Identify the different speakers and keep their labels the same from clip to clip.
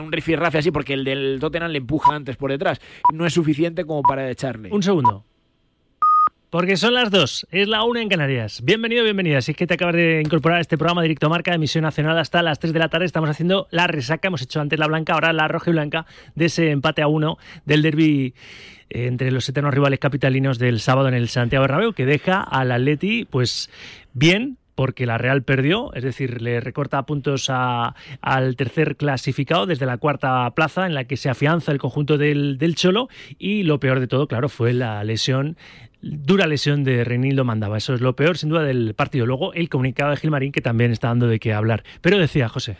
Speaker 1: un rifirrafe así porque el del Tottenham le empuja antes por detrás. No es suficiente como para echarle.
Speaker 2: Un segundo. Porque son las dos, es la una en Canarias. Bienvenido, bienvenida. Si es que te acabas de incorporar a este programa Directo Marca, emisión nacional hasta las 3 de la tarde. Estamos haciendo la resaca, hemos hecho antes la blanca, ahora la roja y blanca de ese empate a uno del derby eh, entre los eternos rivales capitalinos del sábado en el Santiago Bernabéu, que deja al Atleti, pues bien, porque la Real perdió, es decir, le recorta puntos al tercer clasificado desde la cuarta plaza en la que se afianza el conjunto del, del, Cholo y lo peor de todo, claro, fue la lesión dura lesión de Reinildo Mandaba. Eso es lo peor, sin duda, del partido. Luego, el comunicado de Gilmarín, que también está dando de qué hablar. Pero decía, José.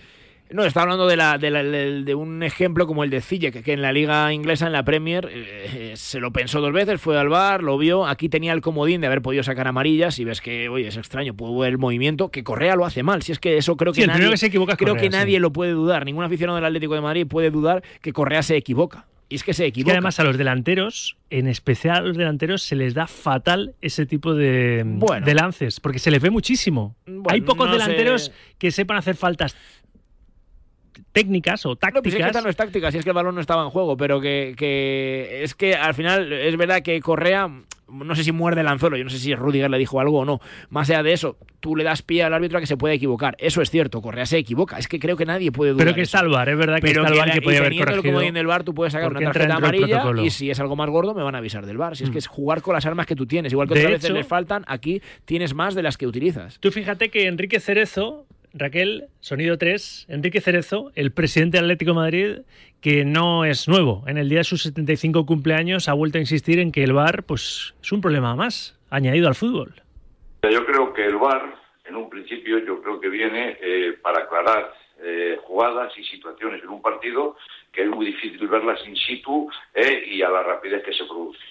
Speaker 1: No, está hablando de, la, de, un ejemplo como el de Ziyech, que en la liga inglesa, en la Premier, eh, se lo pensó dos veces, fue al bar, lo vio, aquí tenía el comodín de haber podido sacar amarillas y ves que, oye, es extraño, pudo ver el movimiento, que Correa lo hace mal, si es que eso creo que nadie, creo que nadie lo puede dudar, ningún aficionado del Atlético de Madrid puede dudar que Correa se equivoca. Y es que se equivoca.
Speaker 2: Y además a los delanteros, en especial a los delanteros, se les da fatal ese tipo de, de lances, porque se les ve muchísimo. Hay pocos delanteros que sepan hacer faltas técnicas o tácticas.
Speaker 1: No, pues es no es táctica, si es que el balón no estaba en juego, pero que, que, es que al final es verdad que Correa no sé si muerde el anzuelo, yo no sé si Rudiger le dijo algo o no. Más allá de eso, tú le das pie al árbitro a que se puede equivocar. Eso es cierto, Correa se equivoca. Es que creo que nadie puede dudar.
Speaker 2: Pero que está el bar, es verdad que está el bar que puede haber corregido.
Speaker 1: como en el bar, tú puedes sacar una tarjeta amarilla y si es algo más gordo me van a avisar del bar. Si es que es jugar con las armas que tú tienes. Igual que otras veces les faltan, aquí tienes más de las que utilizas.
Speaker 2: Tú fíjate que Enrique Cerezo Raquel, sonido 3, Enrique Cerezo, el presidente del Atlético Madrid, que no es nuevo. En el día de sus 75 cumpleaños ha vuelto a insistir en que el VAR pues, es un problema más añadido al fútbol.
Speaker 3: Yo creo que el VAR, en un principio, yo creo que viene eh, para aclarar eh, jugadas y situaciones en un partido que es muy difícil verlas in situ eh, y a la rapidez que se produce.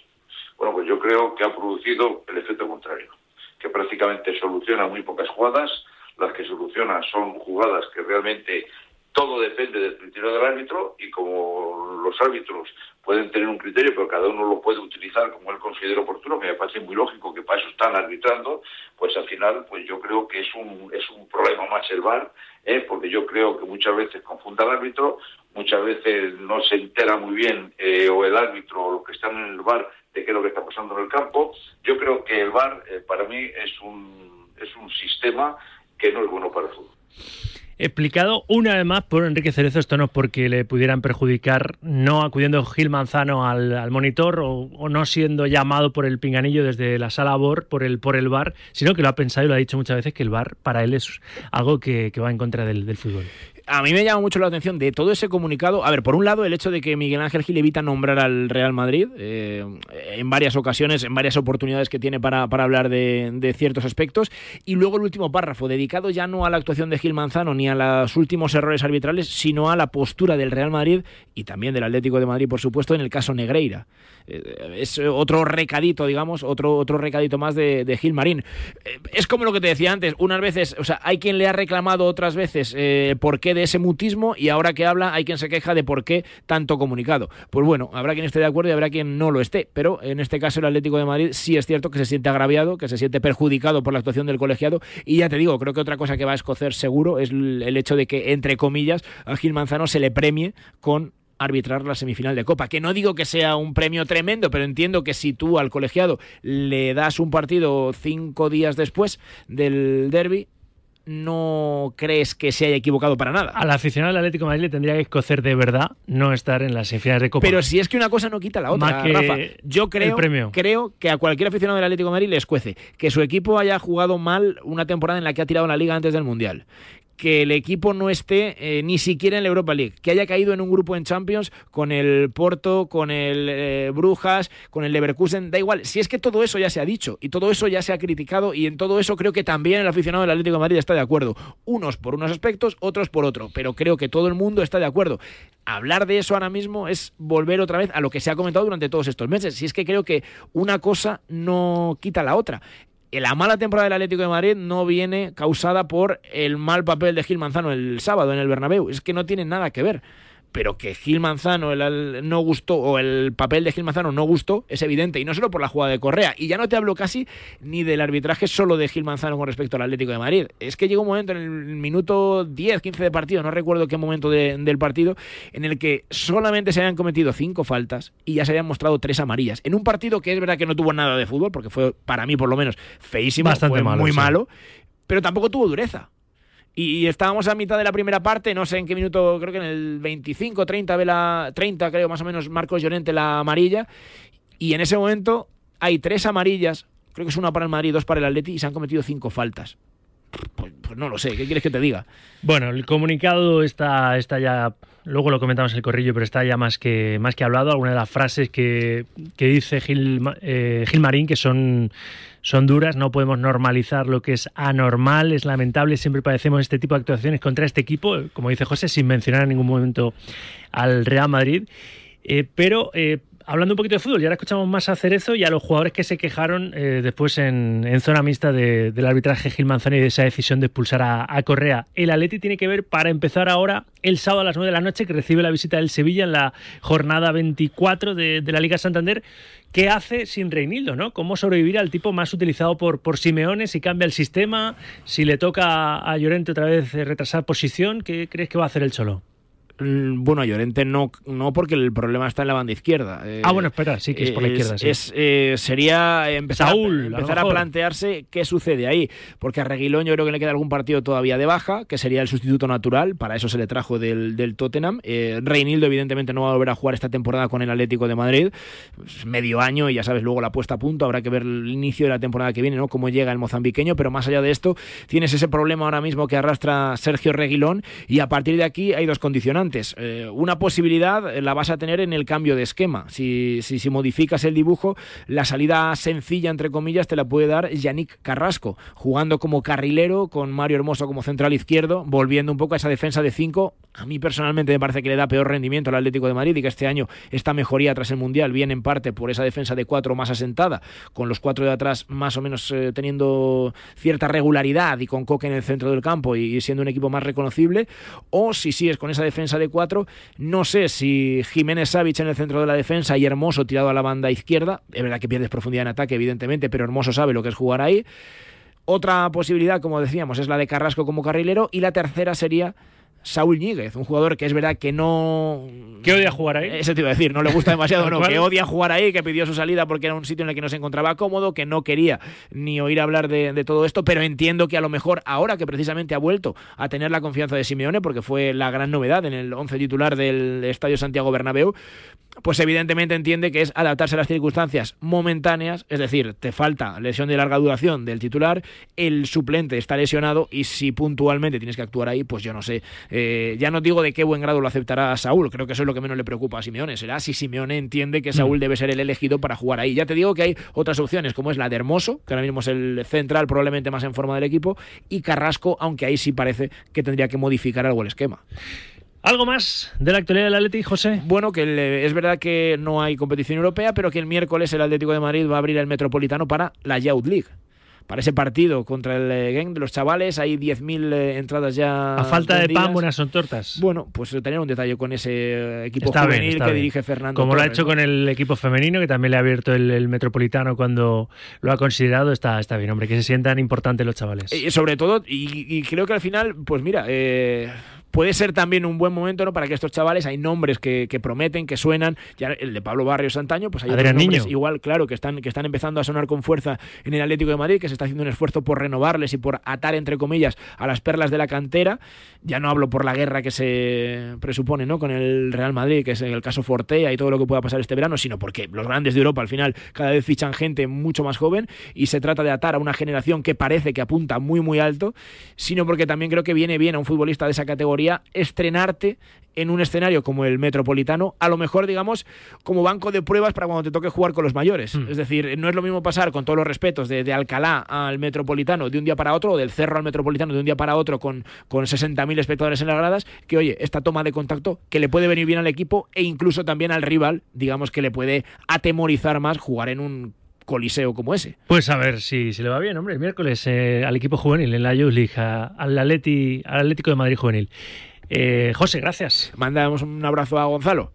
Speaker 3: Bueno, pues yo creo que ha producido el efecto contrario, que prácticamente soluciona muy pocas jugadas, las que soluciona son jugadas que realmente todo depende del criterio del árbitro y como los árbitros pueden tener un criterio, pero cada uno lo puede utilizar como él considera oportuno, que me parece muy lógico que para eso están arbitrando, pues al final pues yo creo que es un, es un problema más el VAR, ¿eh? porque yo creo que muchas veces confunda al árbitro, muchas veces no se entera muy bien eh, o el árbitro o los que están en el VAR de qué es lo que está pasando en el campo. Yo creo que el VAR eh, para mí es un, es un sistema que no es bueno para el fútbol.
Speaker 2: Explicado una vez más por Enrique Cerezo, esto no es porque le pudieran perjudicar no acudiendo Gil Manzano al, monitor o, no siendo llamado por el pinganillo desde la sala BOR por el, por el bar, sino que lo ha pensado y lo ha dicho muchas veces que el bar para él es algo que, va en contra del fútbol
Speaker 1: a mí me llama mucho la atención de todo ese comunicado. A ver, por un lado, el hecho de que Miguel Ángel Gil evita nombrar al Real Madrid eh, en varias ocasiones, en varias oportunidades que tiene para, hablar de, ciertos aspectos. Y luego el último párrafo, dedicado ya no a la actuación de Gil Manzano ni a los últimos errores arbitrales, sino a la postura del Real Madrid y también del Atlético de Madrid, por supuesto, en el caso Negreira. Eh, es otro recadito, digamos, otro, otro recadito más de, de Gil Marín. Eh, es como lo que te decía antes, unas veces, o sea, hay quien le ha reclamado otras veces por qué de ese mutismo y ahora que habla hay quien se queja de por qué tanto comunicado. Pues bueno, habrá quien esté de acuerdo y habrá quien no lo esté, pero en este caso el Atlético de Madrid sí es cierto que se siente agraviado, que se siente perjudicado por la actuación del colegiado y ya te digo, creo que otra cosa que va a escocer seguro es el hecho de que, entre comillas, a Gil Manzano se le premie con arbitrar la semifinal de Copa. Que no digo que sea un premio tremendo, pero entiendo que si tú al colegiado le das un partido cinco días después del derby, no crees que se haya equivocado para nada.
Speaker 2: Al aficionado del Atlético de Madrid le tendría que escocer de verdad no estar en las semifinales de Copa.
Speaker 1: Pero si es que una cosa no quita la otra, Rafa. Yo creo, creo que a cualquier aficionado del Atlético de Madrid le escuece que su equipo haya jugado mal una temporada en la que ha tirado la liga antes del Mundial, que el equipo no esté eh, ni siquiera en la Europa League, que haya caído en un grupo en Champions con el Porto, con el eh, Brujas, con el Leverkusen, da igual, si es que todo eso ya se ha dicho y todo eso ya se ha criticado y en todo eso creo que también el aficionado del Atlético de Madrid está de acuerdo, unos por unos aspectos, otros por otro, pero creo que todo el mundo está de acuerdo. Hablar de eso ahora mismo es volver otra vez a lo que se ha comentado durante todos estos meses, si es que creo que una cosa no quita la otra la mala temporada del Atlético de Madrid no viene causada por el mal papel de Gil Manzano el sábado en el Bernabéu. Es que no tiene nada que ver. Pero que Gil Manzano el, no gustó, o el papel de Gil Manzano no gustó, es evidente, y no solo por la jugada de Correa, y ya no te hablo casi ni del arbitraje solo de Gil Manzano con respecto al Atlético de Madrid, es que llegó un momento en el minuto 10, 15 de partido, no recuerdo qué momento del partido, en el que solamente se habían cometido cinco faltas y ya se habían mostrado tres amarillas, en un partido que es verdad que no tuvo nada de fútbol, porque fue para mí por lo menos feísimo,
Speaker 2: Bastante
Speaker 1: fue
Speaker 2: malo,
Speaker 1: muy
Speaker 2: sí.
Speaker 1: malo, pero tampoco tuvo dureza. Y estábamos a mitad de la primera parte, no sé en qué minuto, creo que en el 25, 30, ve la, 30 creo más o menos, Marcos Llorente la amarilla. Y en ese momento hay tres amarillas, creo que es una para el Madrid, dos para el Atleti, y se han cometido cinco faltas. Pues, pues no lo sé, ¿qué quieres que te diga?
Speaker 2: Bueno, el comunicado está, está ya, luego lo comentamos en el corrillo, pero está ya más que, más que hablado. Algunas de las frases que, que dice Gil, eh, Gil Marín, que son, son duras, no podemos normalizar lo que es anormal, es lamentable, siempre padecemos este tipo de actuaciones contra este equipo, como dice José, sin mencionar en ningún momento al Real Madrid. Eh, pero eh, hablando un poquito de fútbol, y ahora escuchamos más a Cerezo y a los jugadores que se quejaron eh, después en, zona mixta de- del arbitraje Gil Manzano y de esa decisión de expulsar a, Correa. El Atleti tiene que ver, para empezar ahora, el sábado a las 9 de la noche, que recibe la visita del Sevilla en la jornada 24 de, la Liga Santander. ¿Qué hace sin Reinildo? ¿no? ¿Cómo sobrevivir al tipo más utilizado por, por Simeone? Si cambia el sistema, si le toca a Llorente otra vez retrasar posición, ¿qué crees que va a hacer el Cholo?
Speaker 1: Mm, Bueno, Llorente no, no porque el problema está en la banda izquierda. Eh,
Speaker 2: Ah, bueno, espera, sí que es por la izquierda, sí.
Speaker 1: es, eh, sería empezar,
Speaker 2: Saúl, a
Speaker 1: empezar plantearse qué sucede ahí. Porque a Reguilón yo creo que le queda algún partido todavía de baja, que sería el sustituto natural. Para eso se le trajo del, del Tottenham. Eh, Reinildo, evidentemente, no va a volver a jugar esta temporada con el Atlético de Madrid. Es medio año y ya sabes, luego la puesta a punto. Habrá que ver el inicio de la temporada que viene, ¿no? Cómo llega el mozambiqueño. Pero más allá de esto, tienes ese problema ahora mismo que arrastra Sergio Reguilón. Y a partir de aquí hay dos condicionantes. Eh, una posibilidad la vas a tener en el cambio de esquema. Si, si, modificas el dibujo, la salida sencilla, entre comillas, te la puede dar Yannick Carrasco, jugando como carrilero con Mario Hermoso como central izquierdo, volviendo un poco a esa defensa de 5. A mí personalmente me parece que le da peor rendimiento al Atlético de Madrid y que este año esta mejoría tras el Mundial viene en parte por esa defensa de 4 más asentada, con los cuatro de atrás más o menos eh, teniendo cierta regularidad y con Coque en el centro del campo y, y siendo un equipo más reconocible. O si sigues con esa defensa de 4, no sé si Jiménez Savic en el centro de la defensa y Hermoso tirado a la banda izquierda. Es verdad que pierdes profundidad en ataque, evidentemente, pero Hermoso sabe lo que es jugar ahí. Otra posibilidad, como decíamos, es la de Carrasco como carrilero. Y la tercera sería Saúl Ñíguez, un jugador que es verdad que no.
Speaker 2: ¿Qué odia jugar ahí?
Speaker 1: Eso te iba a decir, no le gusta demasiado, no, que odia jugar ahí, que pidió su salida porque era un sitio en el que no se encontraba cómodo, que no quería ni oír hablar de, de todo esto, pero entiendo que a lo mejor ahora que precisamente ha vuelto a tener la confianza de Simeone, porque fue la gran novedad en el 11 titular del Estadio Santiago Bernabéu, pues evidentemente entiende que es adaptarse a las circunstancias momentáneas, es decir, te falta lesión de larga duración del titular, el suplente está lesionado y si puntualmente tienes que actuar ahí, pues yo no sé. Eh, ya no digo de qué buen grado lo aceptará Saúl, creo que eso es lo que menos le preocupa a Simeone, será si Simeone entiende que Saúl debe ser el elegido para jugar ahí. Ya te digo que hay otras opciones, como es la de Hermoso, que ahora mismo es el central probablemente más en forma del equipo, y Carrasco, aunque ahí sí parece que tendría que modificar algo el esquema.
Speaker 2: ¿Algo más de la actualidad del Atleti, José?
Speaker 1: Bueno, que el- es verdad que no hay competición europea, pero que el miércoles el Atlético de Madrid va a abrir el Metropolitano para la Youth League. Para ese partido contra el eh, Genk de los chavales hay 10.000 eh, entradas ya.
Speaker 2: A falta de pan, buenas son tortas.
Speaker 1: Bueno, pues tener un detalle con ese eh, equipo
Speaker 2: Está
Speaker 1: juvenil que
Speaker 2: bien.
Speaker 1: dirige Fernando.
Speaker 2: Como lo ha hecho con el equipo femenino, que también le ha abierto el, el Metropolitano cuando lo ha considerado, está, está bien, hombre, que se sientan importantes los chavales.
Speaker 1: Eh, sobre todo, y, y creo que al final, pues mira, eh, puede ser también un buen momento ¿no? para que estos chavales, hay nombres que, que prometen, que suenan, ya el de Pablo Barrios Antaño, pues hay otros nombres
Speaker 2: Niño.
Speaker 1: igual, claro, que están, que están empezando a sonar con fuerza en el Atlético de Madrid, que se está haciendo un esfuerzo por renovarles y por atar, entre comillas, a las perlas de la cantera. Ya no hablo por la guerra que se presupone ¿no? con el Real Madrid, que es el caso Fortea y todo lo que pueda pasar este verano, sino porque los grandes de Europa al final cada vez fichan gente mucho más joven y se trata de atar a una generación que parece que apunta muy muy alto, sino porque también creo que viene bien a un futbolista de esa categoría estrenarte en un escenario como el Metropolitano, a lo mejor, digamos, como banco de pruebas para cuando te toque jugar con los mayores.
Speaker 2: Mm.
Speaker 1: Es decir, no es lo mismo pasar, con todos los respetos, de, de Alcalá al Metropolitano de un día para otro, o del Cerro al Metropolitano de un día para otro con, con 60.000 espectadores en las gradas, que oye, esta toma de contacto que le puede venir bien al equipo e incluso también al rival, digamos que le puede atemorizar más jugar en un coliseo como ese.
Speaker 2: Pues a ver si, si le va bien, hombre, el miércoles eh, al equipo juvenil en la Youth League, a- al, Atleti, al Atlético de Madrid juvenil. Eh, José, gracias.
Speaker 1: Mandamos un abrazo a Gonzalo.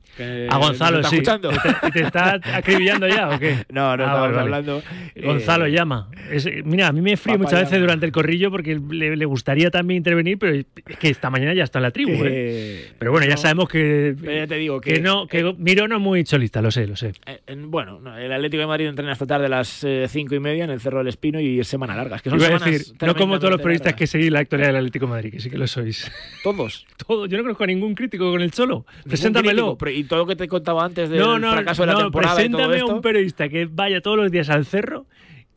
Speaker 2: A Gonzalo,
Speaker 1: está
Speaker 2: sí.
Speaker 1: Escuchando.
Speaker 2: ¿Te, te, está acribillando ya o qué?
Speaker 1: No, no
Speaker 2: Ah,
Speaker 1: estamos
Speaker 2: vale,
Speaker 1: hablando.
Speaker 2: Gonzalo
Speaker 1: eh,
Speaker 2: llama. Es- mira, a mí me frío muchas veces
Speaker 1: llama.
Speaker 2: durante el corrillo porque le, le gustaría también intervenir, pero es que esta mañana ya está en la tribu. ¿eh?
Speaker 1: que-
Speaker 2: Pero bueno, ya sabemos que,
Speaker 1: ya te digo
Speaker 2: que,
Speaker 1: que,
Speaker 2: no, que Miro no es muy cholista, lo sé, lo sé.
Speaker 1: eh, en- bueno, no, el Atlético de Madrid entrena esta tarde a las eh, cinco y media en el Cerro del Espino y es semana larga. Es que son
Speaker 2: Iba a
Speaker 1: semanas
Speaker 2: decir, no como todos los periodistas que seguís la actualidad del Atlético de Madrid, que sí que lo sois.
Speaker 1: Todos.
Speaker 2: Todo, yo no conozco a ningún crítico con el Cholo. Preséntamelo.
Speaker 1: crítico, pero- y todo lo que te contaba antes del
Speaker 2: No, no,
Speaker 1: fracaso de la
Speaker 2: no,
Speaker 1: temporada y todo
Speaker 2: preséntame a
Speaker 1: esto.
Speaker 2: un periodista que vaya todos los días al cerro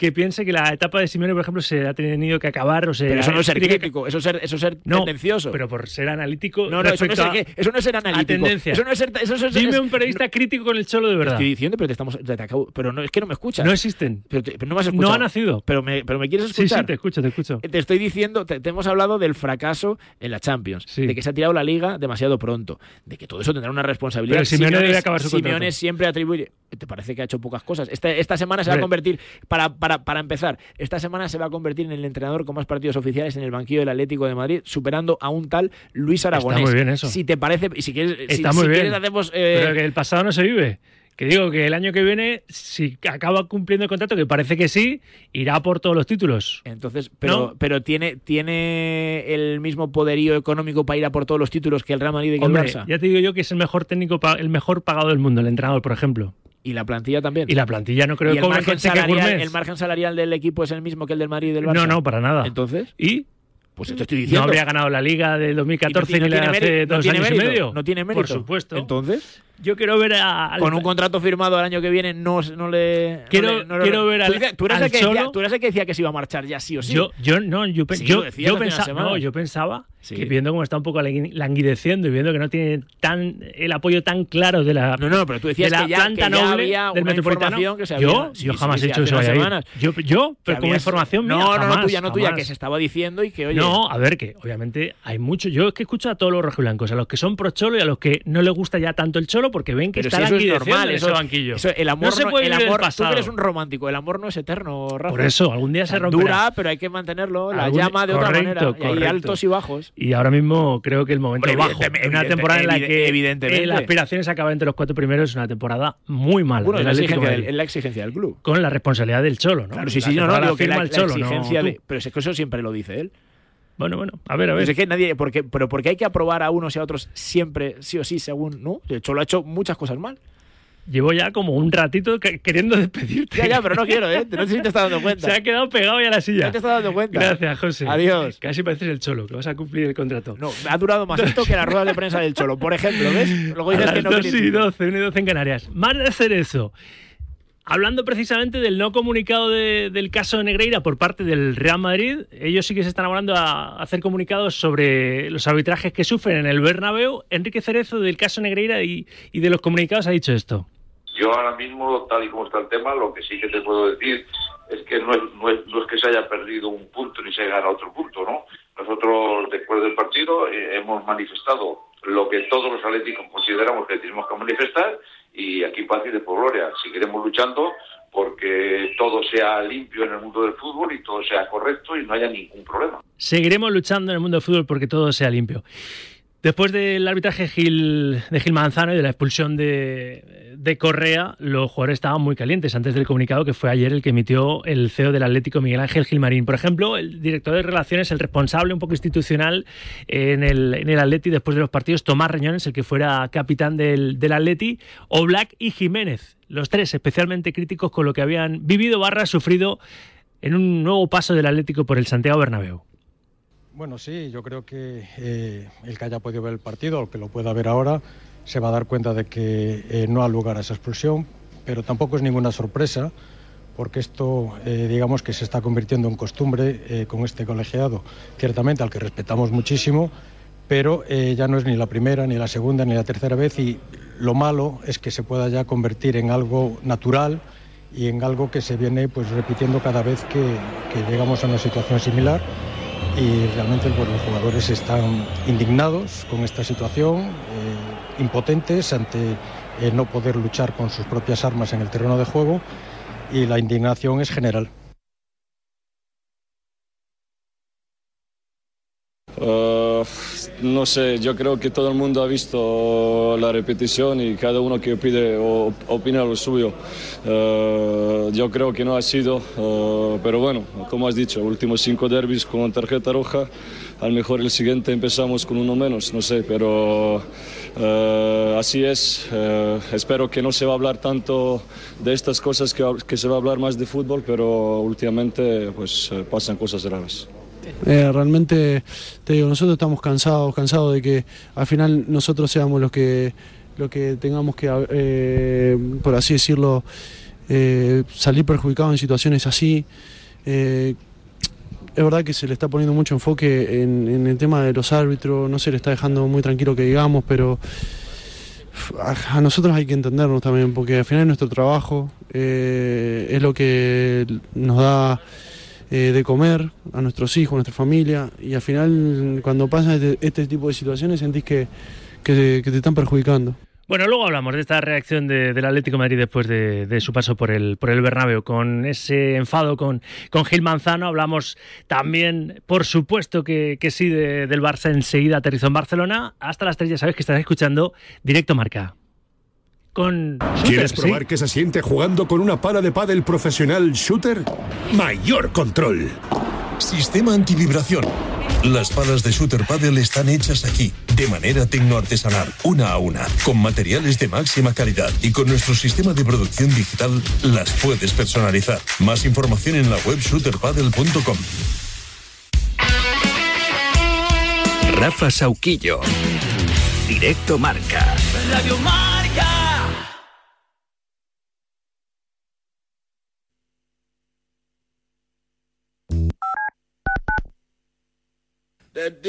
Speaker 2: que piense que la etapa de Simeone, por ejemplo, se ha tenido que acabar o se
Speaker 1: Pero eso no es ser
Speaker 2: que-
Speaker 1: crítico, eso es ser, eso es ser
Speaker 2: No,
Speaker 1: tendencioso.
Speaker 2: pero por ser analítico
Speaker 1: no, no, eso no, es ser,
Speaker 2: a-
Speaker 1: ¿qué? eso no es ser analítico.
Speaker 2: tendencia.
Speaker 1: Eso no es ser. Eso es-
Speaker 2: Dime un periodista crítico con el Cholo de verdad.
Speaker 1: Estoy diciendo, pero te estamos. te- te acabo- pero no, es que no me escuchas.
Speaker 2: No existen.
Speaker 1: pero, te- pero no me has escuchado.
Speaker 2: No ha nacido.
Speaker 1: Pero me, pero me quieres
Speaker 2: Sí,
Speaker 1: escuchar.
Speaker 2: sí, te escucho, te escucho.
Speaker 1: Te estoy diciendo, te, te hemos hablado del fracaso en la Champions,
Speaker 2: Sí.
Speaker 1: de que se ha tirado la liga demasiado pronto, de que todo eso tendrá una responsabilidad.
Speaker 2: Pero Simeone debe acabar su
Speaker 1: Simeone
Speaker 2: contrato.
Speaker 1: siempre atribuye. ¿Te parece que ha hecho pocas cosas? Esta, esta semana se va a convertir, para, para, para empezar, esta semana se va a convertir en el entrenador con más partidos oficiales en el banquillo del Atlético de Madrid, superando a un tal Luis Aragonés.
Speaker 2: muy bien eso.
Speaker 1: Si te parece, y si quieres,
Speaker 2: Está
Speaker 1: si
Speaker 2: muy bien.
Speaker 1: quieres hacemos. eh,
Speaker 2: Pero que el pasado no se vive. Que digo que el año que viene, si acaba cumpliendo el contrato, que parece que sí, irá por todos los títulos.
Speaker 1: Entonces, pero,
Speaker 2: ¿No?
Speaker 1: pero tiene, tiene el mismo poderío económico para ir a por todos los títulos que el Real Madrid y que
Speaker 2: Hombre,
Speaker 1: el Barça.
Speaker 2: ya te digo yo que es el mejor técnico, el mejor pagado del mundo, el entrenador, por ejemplo.
Speaker 1: Y la plantilla también.
Speaker 2: Y la plantilla no creo que
Speaker 1: el
Speaker 2: cobre
Speaker 1: margen,
Speaker 2: cheque
Speaker 1: salarial,
Speaker 2: gourmet.
Speaker 1: el margen salarial del equipo es el mismo que el del Madrid y del Barça.
Speaker 2: No, no, para nada.
Speaker 1: Entonces,
Speaker 2: ¿Y?
Speaker 1: pues te estoy
Speaker 2: No
Speaker 1: diciendo.
Speaker 2: habría ganado la Liga del 2014
Speaker 1: Y no
Speaker 2: ni la hace
Speaker 1: no
Speaker 2: dos años
Speaker 1: mérito,
Speaker 2: y medio.
Speaker 1: No tiene mérito.
Speaker 2: Por supuesto.
Speaker 1: Entonces,
Speaker 2: yo quiero ver a, al-
Speaker 1: con un contrato firmado el año que viene, no, no le.
Speaker 2: Quiero-
Speaker 1: no le- no
Speaker 2: quiero ver
Speaker 1: tú
Speaker 2: al-
Speaker 1: dices- tú eres
Speaker 2: al
Speaker 1: el que decía- tú eres el que decía que se iba a marchar ya sí o sí.
Speaker 2: Yo, yo no, yo,
Speaker 1: Sí,
Speaker 2: yo, yo pensaba, no, yo pensaba
Speaker 1: Sí.
Speaker 2: que viendo cómo está un poco langui- languideciendo y viendo que no tiene tan el apoyo tan claro de la,
Speaker 1: No, no, pero tú decías
Speaker 2: de la
Speaker 1: que ya,
Speaker 2: planta
Speaker 1: que ya
Speaker 2: noble
Speaker 1: había
Speaker 2: del
Speaker 1: una
Speaker 2: metropolitano.
Speaker 1: información que se había.
Speaker 2: yo,
Speaker 1: sí,
Speaker 2: yo jamás
Speaker 1: sí,
Speaker 2: he a ir.
Speaker 1: semanas.
Speaker 2: Yo, yo pero
Speaker 1: habías-
Speaker 2: información mía,
Speaker 1: No, no, no
Speaker 2: jamás,
Speaker 1: tuya, no tuya,
Speaker 2: jamás.
Speaker 1: que se estaba diciendo y que, oye.
Speaker 2: No, a ver, que obviamente hay mucho. Yo es que escucho a todos los rojiblancos, a los que son pro cholo y a los que no les gusta ya tanto el cholo porque ven que
Speaker 1: Pero
Speaker 2: está
Speaker 1: si eso es normal,
Speaker 2: en
Speaker 1: eso,
Speaker 2: ese banquillo.
Speaker 1: eso- el amor,
Speaker 2: No se puede
Speaker 1: el amor, tú
Speaker 2: pasado.
Speaker 1: que eres un romántico, el amor no es eterno, Rafa.
Speaker 2: Por eso, algún día se romperá.
Speaker 1: Dura, pero hay que mantenerlo, la llama de otra manera. Hay altos y bajos.
Speaker 2: Y ahora mismo creo que el momento
Speaker 1: Hombre,
Speaker 2: bajo en una temporada en la que
Speaker 1: evidentemente.
Speaker 2: la aspiración es acabar entre los cuatro primeros es una temporada muy mala.
Speaker 1: Bueno, es la, exigencia
Speaker 2: de
Speaker 1: del,
Speaker 2: Madrid.
Speaker 1: es la exigencia del club.
Speaker 2: con la responsabilidad del cholo, ¿no?
Speaker 1: Claro, sí,
Speaker 2: La
Speaker 1: sí, no, no,
Speaker 2: temporada
Speaker 1: digo que la,
Speaker 2: el
Speaker 1: la
Speaker 2: cholo, no
Speaker 1: de. Pero es que eso siempre lo dice él.
Speaker 2: Bueno, bueno, a ver, a ver.
Speaker 1: Pero es que nadie. Porque, pero porque hay que aprobar a unos y a otros siempre, sí o sí, según. ¿No? De hecho, lo ha hecho muchas cosas mal.
Speaker 2: Llevo ya como un ratito que- queriendo despedirte.
Speaker 1: Ya, ya, pero no quiero, ¿eh? No sé si te estás dando cuenta.
Speaker 2: Se ha quedado pegado ya a la silla.
Speaker 1: Ya te estás dando cuenta.
Speaker 2: Gracias, José.
Speaker 1: Adiós.
Speaker 2: Casi pareces el cholo, que vas a cumplir el contrato.
Speaker 1: No, ha durado más esto que las ruedas de prensa del Cholo, por ejemplo, ¿ves? Luego
Speaker 2: A
Speaker 1: dices
Speaker 2: las
Speaker 1: que no
Speaker 2: 2
Speaker 1: querías-
Speaker 2: y 12, 1 y 12 en Canarias. Más de hacer eso. Hablando precisamente del no comunicado de- del caso de Negreira por parte del Real Madrid, ellos sí que se están hablando a hacer comunicados sobre los arbitrajes que sufren en el Bernabéu. Enrique Cerezo del caso Negreira y, y de los comunicados ha dicho esto.
Speaker 3: Yo ahora mismo, tal y como está el tema, lo que sí que te puedo decir es que no es, no es, no es que se haya perdido un punto ni se haya ganado otro punto, ¿no? Nosotros, después del partido, eh, hemos manifestado lo que todos los atléticos consideramos que tenemos que manifestar y aquí y de por gloria. Seguiremos luchando porque todo sea limpio en el mundo del fútbol y todo sea correcto y no haya ningún problema.
Speaker 2: Seguiremos luchando en el mundo del fútbol porque todo sea limpio. Después del arbitraje Gil, de Gil Manzano y de la expulsión de, de Correa, los jugadores estaban muy calientes antes del comunicado que fue ayer el que emitió el CEO del Atlético, Miguel Ángel Gilmarín. Por ejemplo, el director de Relaciones, el responsable un poco institucional en el, en el Atleti después de los partidos, Tomás Reñones, el que fuera capitán del, del Atleti, Oblak y Jiménez. Los tres especialmente críticos con lo que habían vivido barra sufrido en un nuevo paso del Atlético por el Santiago Bernabéu.
Speaker 4: Bueno, sí, yo creo que eh, el que haya podido ver el partido, o el que lo pueda ver ahora, se va a dar cuenta de que eh, no ha lugar a esa expulsión, pero tampoco es ninguna sorpresa, porque esto, eh, digamos que se está convirtiendo en costumbre con este colegiado, ciertamente al que respetamos muchísimo, pero ya no es ni la primera, ni la segunda, ni la tercera vez, y lo malo es que se pueda ya convertir en algo natural y en algo que se viene pues repitiendo cada vez que llegamos a una situación similar y realmente pues, los jugadores están indignados con esta situación, eh, impotentes ante eh, no poder luchar con sus propias armas en el terreno de juego y la indignación es general.
Speaker 5: Uh, no sé, yo creo que todo el mundo ha visto la repetición y cada uno que pide o opina lo suyo. Eh, yo creo que no ha sido, eh, pero bueno, como has dicho, últimos cinco derbis con tarjeta roja, a lo mejor el siguiente empezamos con uno menos, no sé, pero eh, así es. espero que no se va a hablar tanto de estas cosas, que, que se va a hablar más de fútbol, pero últimamente pues pasan cosas raras.
Speaker 6: Eh, realmente, te digo, nosotros estamos cansados, cansados de que al final nosotros seamos los que, lo que tengamos que, eh, por así decirlo, eh, salir perjudicados en situaciones así. es verdad que se le está poniendo mucho enfoque en, el tema de los árbitros, no se le está dejando muy tranquilo que digamos, pero a, a nosotros hay que entendernos también, porque al final es nuestro trabajo, es lo que nos da eh, de comer a nuestros hijos, a nuestra familia, y al final cuando pasa este, este tipo de situaciones sentís que, que, te están perjudicando.
Speaker 2: Bueno, luego hablamos de esta reacción del Atlético Madrid después de, su paso por el, por el Bernabéu, con ese enfado con, con Gil Manzano. Hablamos también, por supuesto, que, que sí, del Barça enseguida aterrizó en Barcelona. Hasta las tres ya sabes que estás escuchando Directo Marca con
Speaker 7: ¿Quieres probar qué se siente jugando con una pala de pádel profesional shooter? Mayor control.
Speaker 8: Sistema antivibración. Las palas de Shooter Paddle están hechas aquí, de manera tecnoartesanal, una a una, con materiales de máxima calidad y con nuestro sistema de producción digital las puedes personalizar. Más información en la web shooterpaddle.com.
Speaker 9: Rafa Sauquillo. Directo Marca. Radio Marca.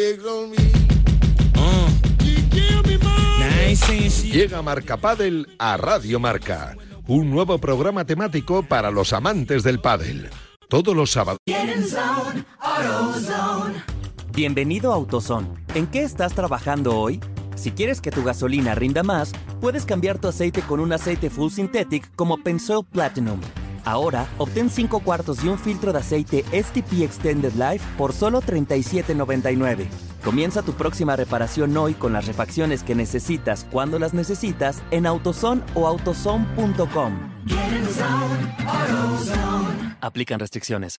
Speaker 10: Llega Marca Padel a Radio Marca, un nuevo programa temático para los amantes del pádel. Todos los sábados.
Speaker 11: Bienvenido a AutoZone. ¿En qué estás trabajando hoy? Si quieres que tu gasolina rinda más, puedes cambiar tu aceite con un aceite full synthetic como Pensol Platinum. Ahora, obtén 5 cuartos y un filtro de aceite STP Extended Life por solo $37.99. Comienza tu próxima reparación hoy con las refacciones que necesitas cuando las necesitas en AutoZone o autozone.com. Aplican restricciones.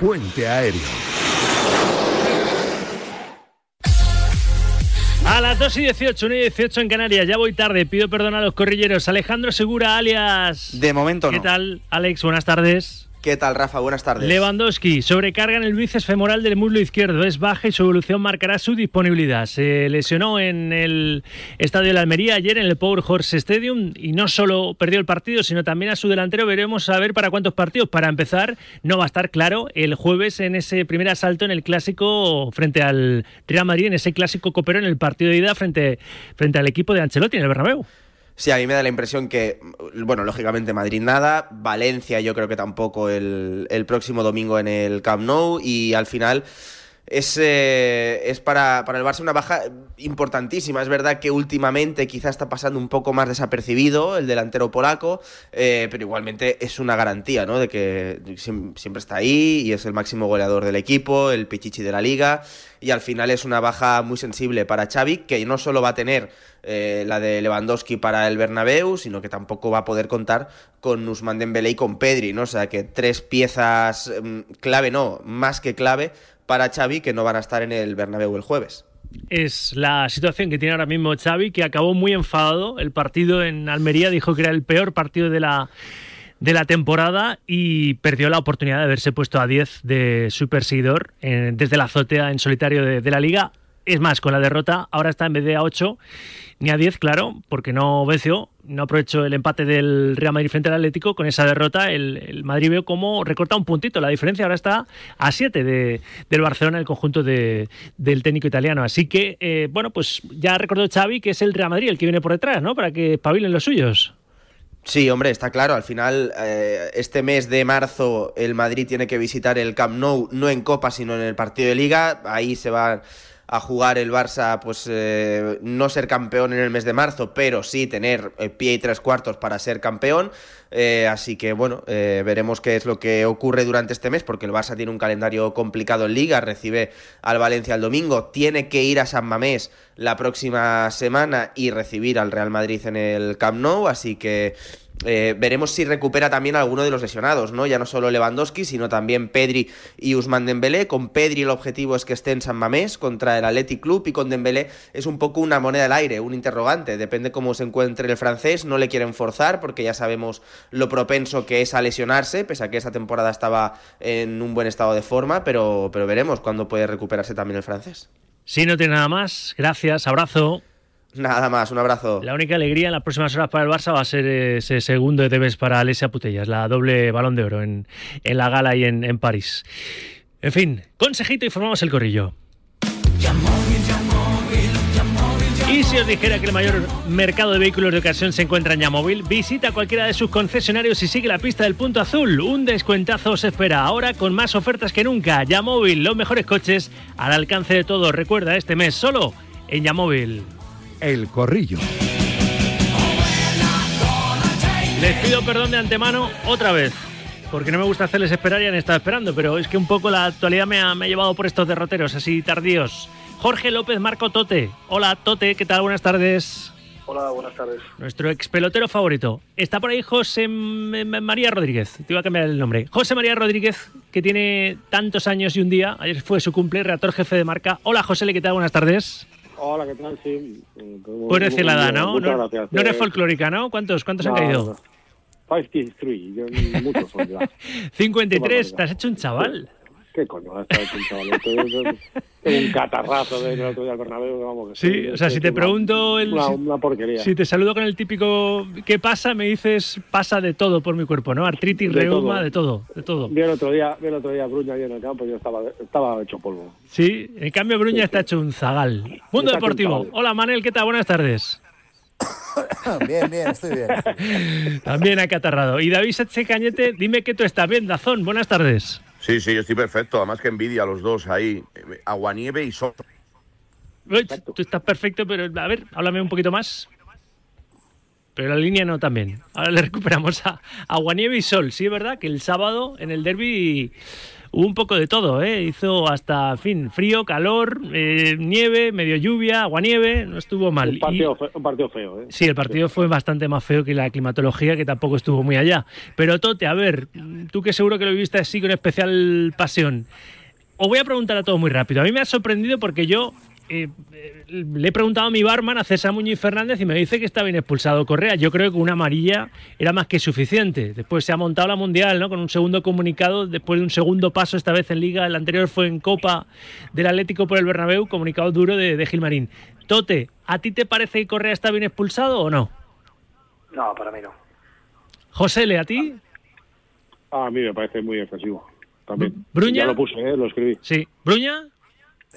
Speaker 10: Puente Aéreo.
Speaker 2: A las 2 y 18, 1 y 18 en Canarias, ya voy tarde, pido perdón a los corrilleros. Alejandro Segura, alias...
Speaker 12: De momento
Speaker 2: no.
Speaker 12: ¿Qué
Speaker 2: tal, Alex? Buenas tardes.
Speaker 12: ¿Qué tal, Rafa? Buenas tardes.
Speaker 2: Lewandowski, sobrecarga en el bíceps femoral del muslo izquierdo. Es baja y su evolución marcará su disponibilidad. Se lesionó en el estadio de la Almería ayer en el Power Horse Stadium y no solo perdió el partido, sino también a su delantero. Veremos a ver para cuántos partidos. Para empezar, no va a estar claro el jueves en ese primer asalto en el clásico frente al Real Madrid, en ese clásico copero en el partido de ida frente, frente al equipo de Ancelotti en el Bernabéu.
Speaker 12: Sí, a mí me da la impresión que, bueno, lógicamente Madrid nada, Valencia yo creo que tampoco el, próximo domingo en el Camp Nou y al final es, eh, es para, para, el Barça una baja importantísima. Es verdad que últimamente quizá está pasando un poco más desapercibido el delantero polaco, eh, pero igualmente es una garantía, ¿no? De que siempre está ahí y es el máximo goleador del equipo, el pichichi de la liga. Y al final es una baja muy sensible para Xavi, que no solo va a tener eh, la de Lewandowski para el Bernabéu, sino que tampoco va a poder contar con Usman Dembélé y con Pedri, ¿no? O sea que tres piezas mm, clave, no, más que clave para Xavi que no van a estar en el Bernabéu el jueves.
Speaker 2: Es la situación que tiene ahora mismo Xavi, que acabó muy enfadado. El partido en Almería dijo que era el peor partido de la, de la temporada y perdió la oportunidad de haberse puesto a 10 de su perseguidor eh, desde la azotea en solitario de, de la liga. Es más, con la derrota ahora está en vez de a 8 ni a 10, claro, porque no venció, no aprovechó el empate del Real Madrid frente al Atlético. Con esa derrota, el, Madrid veo cómo recorta un puntito. La diferencia ahora está a 7 de, del Barcelona, el conjunto de, del técnico italiano. Así que, eh, bueno, pues ya recordó Xavi que es el Real Madrid el que viene por detrás, ¿no? Para que pavilen los suyos.
Speaker 12: Sí, hombre, está claro. Al final, eh, este mes de marzo, el Madrid tiene que visitar el Camp Nou, no en Copa, sino en el partido de Liga. Ahí se va a jugar el Barça, pues eh, no ser campeón en el mes de marzo, pero sí tener el pie y tres cuartos para ser campeón. Eh, así que bueno, eh, veremos qué es lo que ocurre durante este mes, porque el Barça tiene un calendario complicado en liga, recibe al Valencia el domingo, tiene que ir a San Mamés la próxima semana y recibir al Real Madrid en el Camp Nou, así que eh, veremos si recupera también alguno de los lesionados, ¿no? Ya no solo Lewandowski, sino también Pedri y Usman Dembélé. Con Pedri el objetivo es que esté en San Mamés contra el Athletic Club y con Dembélé es un poco una moneda al aire, un interrogante. Depende cómo se encuentre el francés, no le quieren forzar porque ya sabemos lo propenso que es a lesionarse, pese a que esta temporada estaba en un buen estado de forma, pero, pero veremos cuándo puede recuperarse también el francés.
Speaker 2: Si no tiene nada más, gracias, abrazo.
Speaker 12: Nada más, un abrazo.
Speaker 2: La única alegría en las próximas horas para el Barça va a ser ese segundo de debes para Alesia Putellas, la doble balón de oro en, la gala y en, en, París. En fin, consejito y formamos el corrillo. Y si os dijera que el mayor mercado de vehículos de ocasión se encuentra en Yamóvil, visita cualquiera de sus concesionarios y sigue la pista del punto azul. Un descuentazo os espera ahora con más ofertas que nunca. Yamóvil, los mejores coches al alcance de todos. Recuerda, este mes solo en Yamóvil.
Speaker 10: El Corrillo.
Speaker 2: Les pido perdón de antemano otra vez, porque no me gusta hacerles esperar y han estado esperando, pero es que un poco la actualidad me ha, llevado por estos derroteros así tardíos. Jorge López Marco Tote. Hola Tote, ¿qué tal? Buenas tardes.
Speaker 13: Hola, buenas tardes.
Speaker 2: Nuestro ex pelotero favorito. Está por ahí José María Rodríguez. Te iba a cambiar el nombre. José María Rodríguez, que tiene tantos años y un día. Ayer fue su cumple, reactor jefe de marca. Hola José, ¿qué tal? Buenas tardes.
Speaker 13: Hola, ¿qué tal? Sí.
Speaker 2: Decir la edad, ¿no? No, no, eres folclórica, ¿no? ¿Cuántos, cuántos han caído?
Speaker 13: 53, muchos son ya.
Speaker 2: 53, te has hecho un chaval.
Speaker 13: ¿Qué coño? Has hecho un chaval. un catarrazo del otro día al Bernabéu, vamos.
Speaker 2: sí, o sea, si te pregunto... El,
Speaker 13: una, porquería.
Speaker 2: Si te saludo con el típico ¿qué pasa? Me dices, pasa de todo por mi cuerpo, ¿no? Artritis, reuma, de todo, de todo.
Speaker 13: Vi el otro día, vi el otro día Bruña ahí en el campo y yo estaba, estaba hecho polvo.
Speaker 2: Sí, en cambio Bruña está hecho un zagal. Mundo Deportivo. Hola Manel, ¿qué tal? Buenas tardes.
Speaker 14: bien, bien, estoy bien.
Speaker 2: También acatarrado. Y David Sánchez Cañete, dime que tú estás bien, Dazón. Buenas tardes.
Speaker 15: Sí, sí, yo estoy perfecto. Además que envidia a los dos ahí. Aguanieve y sol.
Speaker 2: Tú estás perfecto, pero a ver, háblame un poquito más. Pero la línea no también. Ahora le recuperamos a Aguanieve y Sol. Sí, es verdad que el sábado en el derby hubo un poco de todo, ¿eh? Hizo hasta, fin, frío, calor, eh, nieve, medio lluvia, agua-nieve, no estuvo mal.
Speaker 13: Un partido, un partido feo, ¿eh?
Speaker 2: Sí, el partido fue bastante más feo que la climatología, que tampoco estuvo muy allá. Pero Tote, a ver, tú que seguro que lo viviste así con especial pasión. Os voy a preguntar a todos muy rápido. A mí me ha sorprendido porque yo eh, le he preguntado a mi barman, a César Muñoz Fernández, y me dice que está bien expulsado Correa. Yo creo que una amarilla era más que suficiente. Después se ha montado la Mundial, ¿no? Con un segundo comunicado, después de un segundo paso, esta vez en Liga. El anterior fue en Copa del Atlético por el Bernabéu, comunicado duro de, de Gilmarín. Tote, ¿a ti te parece que Correa está bien expulsado o no?
Speaker 13: No, para mí no.
Speaker 2: José, ¿le a ti?
Speaker 13: a mí me parece muy excesivo. También.
Speaker 2: ¿Bruña?
Speaker 13: Ya lo puse, ¿eh? lo escribí.
Speaker 2: Sí. ¿Bruña?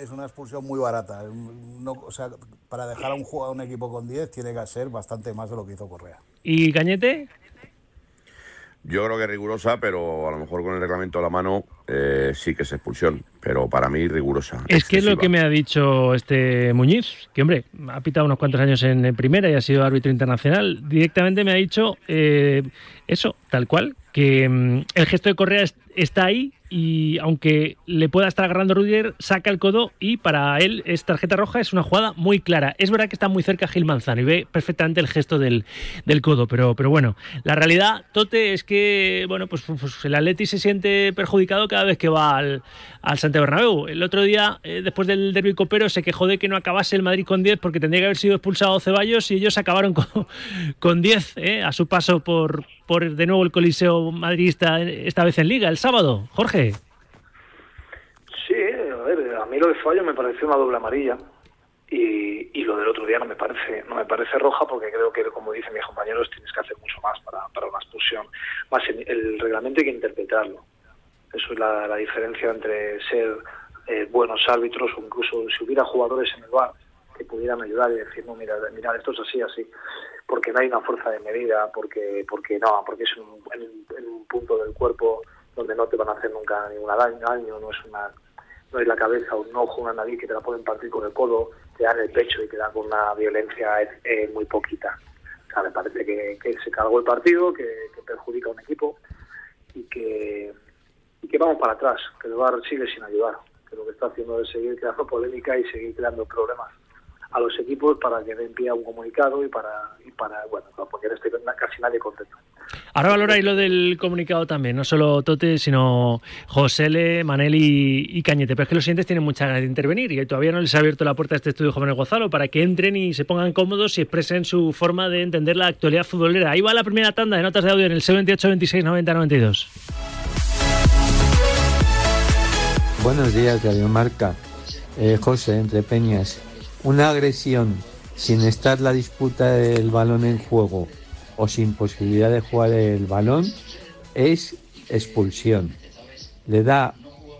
Speaker 14: Es una expulsión muy barata. No, o sea, para dejar a un, a un equipo con 10 tiene que ser bastante más de lo que hizo Correa.
Speaker 2: ¿Y Cañete?
Speaker 15: Yo creo que es rigurosa, pero a lo mejor con el reglamento a la mano eh, sí que es expulsión, pero para mí rigurosa.
Speaker 2: Es que es lo que me ha dicho este Muñiz, que hombre, ha pitado unos cuantos años en, en primera y ha sido árbitro internacional. Directamente me ha dicho eh, eso, tal cual, que mm, el gesto de Correa es- está ahí y aunque le pueda estar agarrando Rudiger, saca el codo y para él es tarjeta roja, es una jugada muy clara. Es verdad que está muy cerca Gil Manzano y ve perfectamente el gesto del, del codo, pero, pero bueno, la realidad, Tote, es que bueno, pues, pues el Atleti se siente perjudicado cada vez que va al, al Santiago Bernabéu. El otro día, eh, después del derbi copero, se quejó de que no acabase el Madrid con 10 porque tendría que haber sido expulsado Ceballos y ellos acabaron con, con 10 eh, a su paso por, por de nuevo el Coliseo madridista, eh, esta vez en Liga, el sábado. Jorge.
Speaker 16: Sí, a ver, a mí lo de Fallo me pareció una doble amarilla y, y lo del otro día no me parece no me parece roja porque creo que, como dicen mis compañeros, tienes que hacer mucho más para, para una expulsión. Más el, el reglamento hay que interpretarlo. Eso es la, diferencia entre ser eh, buenos árbitros o incluso si hubiera jugadores en el bar que pudieran ayudar y decir, no, mira, mira esto es así, así, porque no hay una fuerza de medida, porque porque no, porque es un punto del cuerpo donde no te van a hacer nunca ningún daño, no es una no es la cabeza, un ojo, una nariz que te la pueden partir con el codo, te dan el pecho y te dan con una violencia eh, muy poquita. O sea, me parece que, que se cargó el partido, que, que perjudica a un equipo y que, y que vamos para atrás, que el VAR sigue sin ayudar, que lo que está haciendo es seguir creando polémica y seguir creando problemas a los equipos para que den pie a un comunicado y para, y para bueno, para poner este casi nadie contento.
Speaker 2: Ahora valoráis lo del comunicado también, no solo Tote, sino Josele, Manel y, y Cañete. Pero es que los siguientes tienen mucha ganas de intervenir y todavía no les ha abierto la puerta a este estudio Jóvenes Gonzalo para que entren y se pongan cómodos y expresen su forma de entender la actualidad futbolera. Ahí va la primera tanda de notas de audio en el 78 26 90 92.
Speaker 17: Buenos días, Radio Marca. Eh, José, entre Peñas. Una agresión sin estar la disputa del balón en juego o sin posibilidad de jugar el balón es expulsión. Le da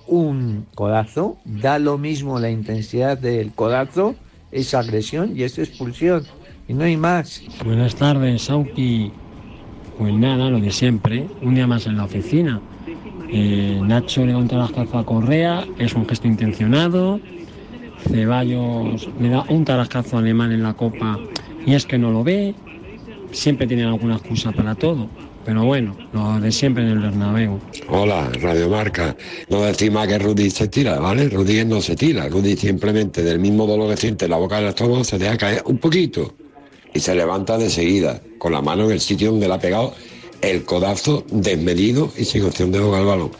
Speaker 17: un codazo, da lo mismo la intensidad del codazo, es agresión y es expulsión. Y no hay más.
Speaker 18: Buenas tardes, Sauki. Pues nada, lo de siempre. Un día más en la oficina. Eh, Nacho le levanta las calzas a Correa, es un gesto intencionado. Ceballos le da un tarascazo alemán en la copa y es que no lo ve. Siempre tienen alguna excusa para todo. Pero bueno, lo de siempre en el Bernabéu.
Speaker 19: Hola, Radio Marca. No decimos que Rudy se tira, ¿vale? Rudy no se tira. Rudy simplemente del mismo dolor que siente en la boca del estómago se deja caer un poquito y se levanta de seguida, con la mano en el sitio donde le ha pegado el codazo desmedido y sin opción de jugar al balón.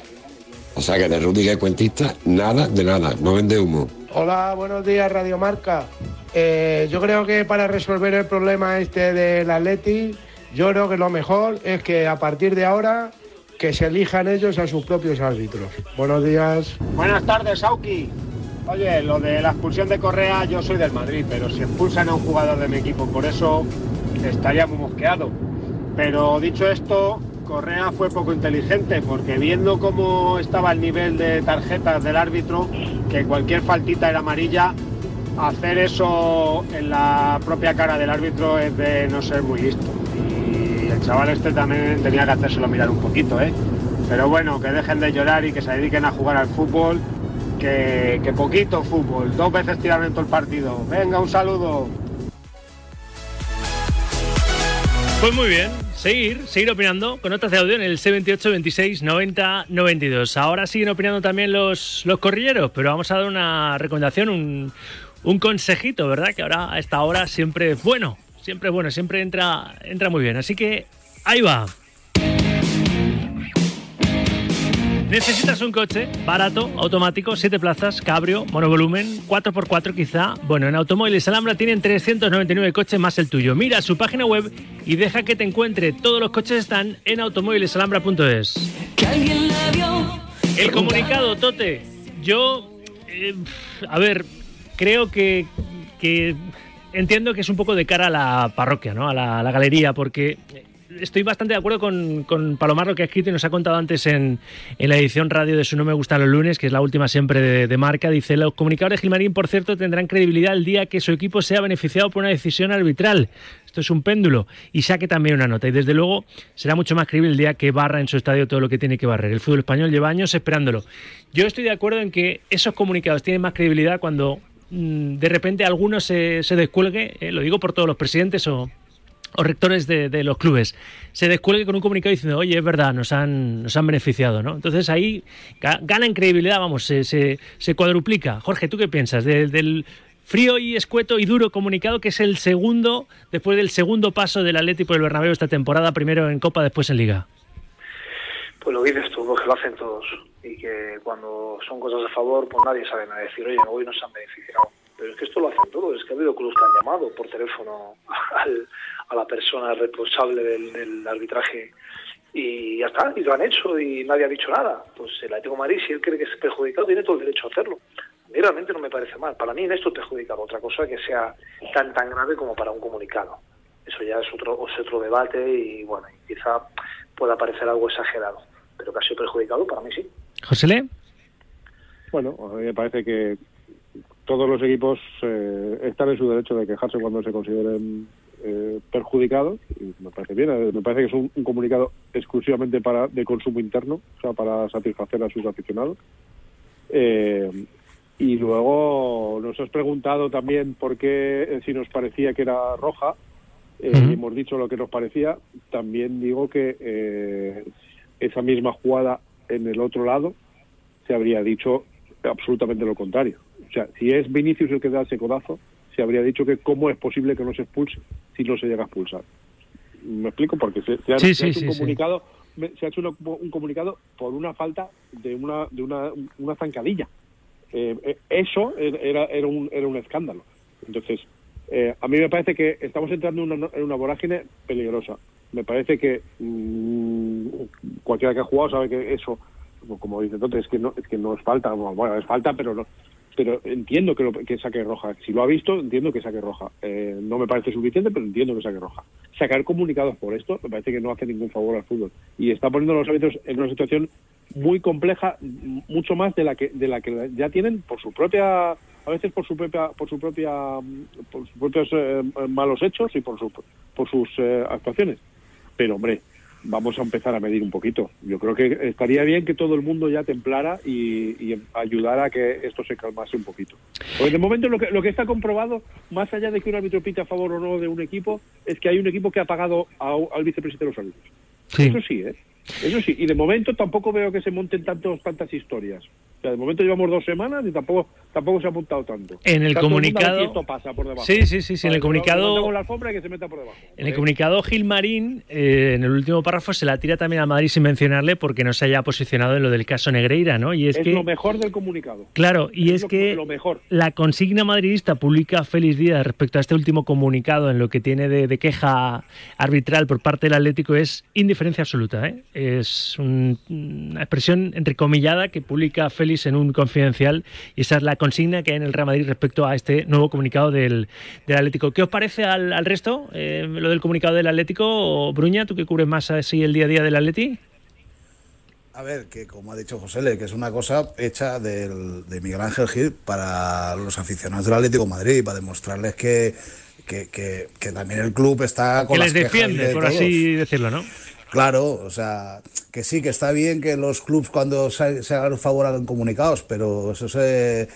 Speaker 19: O sea que de Rudy que es cuentista, nada de nada, no vende humo.
Speaker 20: Hola, buenos días, Radio Marca. Eh, yo creo que para resolver el problema este del Atleti, yo creo que lo mejor es que a partir de ahora que se elijan ellos a sus propios árbitros. Buenos días.
Speaker 21: Buenas tardes, Auki. Oye, lo de la expulsión de Correa, yo soy del Madrid, pero si expulsan a un jugador de mi equipo, por eso estaría muy mosqueado. Pero dicho esto, Correa fue poco inteligente, porque viendo cómo estaba el nivel de tarjetas del árbitro, que cualquier faltita era amarilla, hacer eso en la propia cara del árbitro es de no ser muy listo. Y el chaval este también tenía que hacérselo mirar un poquito, ¿eh? Pero bueno, que dejen de llorar y que se dediquen a jugar al fútbol, que, poquito fútbol, dos veces tiraron en todo el partido. Venga, un saludo.
Speaker 2: Pues muy bien, seguir, seguir opinando con notas de audio en el 78 26 90 92. Ahora siguen opinando también los, los corrilleros, pero vamos a dar una recomendación, un, un consejito, ¿verdad? Que ahora a esta hora siempre es bueno, siempre es bueno, siempre entra, entra muy bien. Así que ahí va. Necesitas un coche barato, automático, 7 plazas, cabrio, monovolumen, 4x4 quizá. Bueno, en Automóviles Alhambra tienen 399 coches más el tuyo. Mira su página web y deja que te encuentre. Todos los coches están en automóvilesalhambra.es. El comunicado, Tote. Yo, eh, a ver, creo que, que entiendo que es un poco de cara a la parroquia, ¿no? A la, a la galería, porque estoy bastante de acuerdo con, con, Palomar lo que ha escrito y nos ha contado antes en, la edición radio de su No Me Gustan los Lunes, que es la última siempre de, marca. Dice, los comunicadores Gilmarín, por cierto, tendrán credibilidad el día que su equipo sea beneficiado por una decisión arbitral. Esto es un péndulo. Y saque también una nota. Y desde luego será mucho más creíble el día que barra en su estadio todo lo que tiene que barrer. El fútbol español lleva años esperándolo. Yo estoy de acuerdo en que esos comunicados tienen más credibilidad cuando mm, de repente alguno se, se descuelgue, eh, lo digo por todos los presidentes o, o rectores de, los clubes se descuelgue con un comunicado diciendo, oye, es verdad, nos han, nos han beneficiado, ¿no? Entonces ahí gana en credibilidad, vamos, se, se, cuadruplica. Jorge, ¿tú qué piensas de, del frío y escueto y duro comunicado que es el segundo, después del segundo paso del Atlético del Bernabéu esta temporada, primero en Copa, después en Liga?
Speaker 16: Pues lo dices tú, que lo hacen todos y que cuando son cosas a favor, pues nadie sabe nada decir, oye, hoy nos han beneficiado. Pero es que esto lo hacen todos, es que ha habido clubes que han llamado por teléfono al, a la persona responsable del, del, arbitraje y ya está, y lo han hecho y nadie ha dicho nada. Pues el Atlético de Madrid, si él cree que es perjudicado, tiene todo el derecho a hacerlo. A mí realmente no me parece mal. Para mí en esto es perjudicado. Otra cosa que sea tan tan grave como para un comunicado. Eso ya es otro, es otro debate y bueno, y quizá pueda parecer algo exagerado. Pero que ha sido perjudicado, para mí sí.
Speaker 2: José Le.
Speaker 22: Bueno, a mí me parece que todos los equipos eh, están en su derecho de quejarse cuando se consideren eh, perjudicados y me parece bien eh, me parece que es un, un, comunicado exclusivamente para de consumo interno o sea para satisfacer a sus aficionados eh, y luego nos has preguntado también por qué eh, si nos parecía que era roja -huh. y hemos dicho lo que nos parecía también digo que esa misma jugada en el otro lado se habría dicho absolutamente lo contrario o sea si es Vinicius el que da ese codazo se habría dicho que cómo es posible que no se expulse si no se llega a expulsar. ¿Me explico? Porque se, se ha,
Speaker 2: sí,
Speaker 22: se ha
Speaker 2: sí,
Speaker 22: hecho un comunicado se ha hecho un comunicado por una falta de una de una, una zancadilla. Eh, eso era, era, un, era un escándalo. Entonces, eh, a mí me parece que estamos entrando en una, en una vorágine peligrosa. Me parece que mmm, cualquiera que ha jugado sabe que eso, como dice entonces, es que no es que no es falta, bueno, es falta, pero no, pero entiendo que, lo, que saque roja. Si lo ha visto, entiendo que saque roja. Eh, no me parece suficiente, pero entiendo que saque roja. Sacar comunicados por esto me parece que no hace ningún favor al fútbol. Y está poniendo a los árbitros en una situación muy compleja, mucho más de la que de la que ya tienen por su propia a veces por su propia por su propia por sus propios eh, malos hechos y por su por sus eh, actuaciones. Pero hombre, vamos a empezar a medir un poquito. Yo creo que estaría bien que todo el mundo ya templara y, y ayudara a que esto se calmase un poquito. Porque de momento lo que, lo que está comprobado, más allá de que un árbitro pite a favor o no de un equipo, es que hay un equipo que ha pagado a, al vicepresidente de los árbitros.
Speaker 2: Sí.
Speaker 22: Eso sí, ¿eh? Eso sí. Y de momento tampoco veo que se monten tantos, tantas historias. O sea, de momento llevamos dos semanas y tampoco tampoco se ha apuntado tanto.
Speaker 2: En el
Speaker 22: o sea,
Speaker 2: comunicado.
Speaker 22: Esto pasa por debajo.
Speaker 2: Sí, sí, sí, sí. En el comunicado.
Speaker 22: La que se meta por debajo.
Speaker 2: En el comunicado Gil Marín, eh, en el último párrafo, se la tira también a Madrid sin mencionarle porque no se haya posicionado en lo del caso Negreira, ¿no? Y es,
Speaker 22: es
Speaker 2: que.
Speaker 22: lo mejor del comunicado.
Speaker 2: Claro, y es,
Speaker 22: es lo,
Speaker 2: que
Speaker 22: lo mejor.
Speaker 2: la consigna madridista publica Félix Díaz respecto a este último comunicado en lo que tiene de, de queja arbitral por parte del Atlético es indiferencia absoluta. ¿eh? Es un, una expresión entrecomillada que publica Félix en un confidencial y esa es la consigna que hay en el Real Madrid respecto a este nuevo comunicado del, del Atlético. ¿Qué os parece al, al resto eh, lo del comunicado del Atlético? O, Bruña, tú que cubres más así el día a día del Atleti.
Speaker 14: A ver, que como ha dicho José Le, que es una cosa hecha del, de Miguel Ángel Gil para los aficionados del Atlético de Madrid, para demostrarles que, que, que, que también el club está con
Speaker 2: que
Speaker 14: las
Speaker 2: les defiende,
Speaker 14: de
Speaker 2: por
Speaker 14: todos.
Speaker 2: así decirlo, ¿no?
Speaker 14: Claro, o sea, que sí, que está bien que los clubs cuando se, se hagan favor hagan comunicados, pero eso se,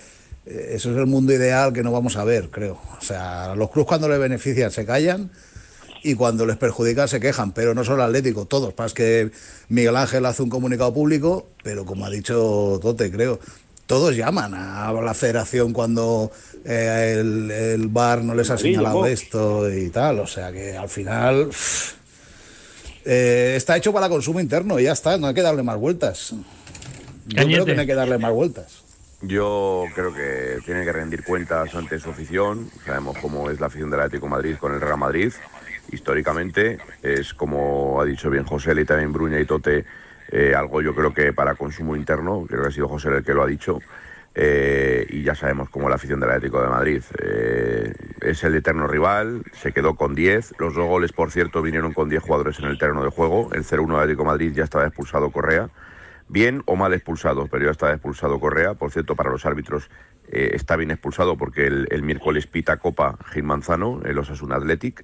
Speaker 14: eso es el mundo ideal que no vamos a ver, creo. O sea, los clubs cuando les benefician se callan y cuando les perjudican se quejan, pero no solo Atlético, todos. Más que Miguel Ángel hace un comunicado público, pero como ha dicho Tote, creo, todos llaman a la federación cuando eh, el, el bar no les ha señalado esto y tal. O sea que al final... eh, está hecho para consumo interno y ya está, no hay que darle más vueltas. Yo
Speaker 2: Cañete.
Speaker 14: creo que no hay que darle más vueltas.
Speaker 15: Yo creo que tiene que rendir cuentas ante su afición. Sabemos cómo es la afición del Atlético de Madrid con el Real Madrid. Históricamente es como ha dicho bien José y también Bruña y Tote, eh, algo yo creo que para consumo interno, creo que ha sido José el que lo ha dicho. Eh, y ya sabemos cómo la afición del Atlético de Madrid. Eh, es el eterno rival, se quedó con 10. Los dos goles, por cierto, vinieron con 10 jugadores en el terreno de juego. El 0-1 de Atlético de Madrid ya estaba expulsado Correa. Bien o mal expulsado, pero ya estaba expulsado Correa. Por cierto, para los árbitros eh, está bien expulsado porque el, miércoles pita Copa Gil Manzano, el Osasuna Athletic.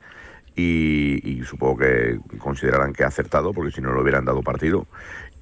Speaker 15: Y, y, supongo que considerarán que ha acertado porque si no lo hubieran dado partido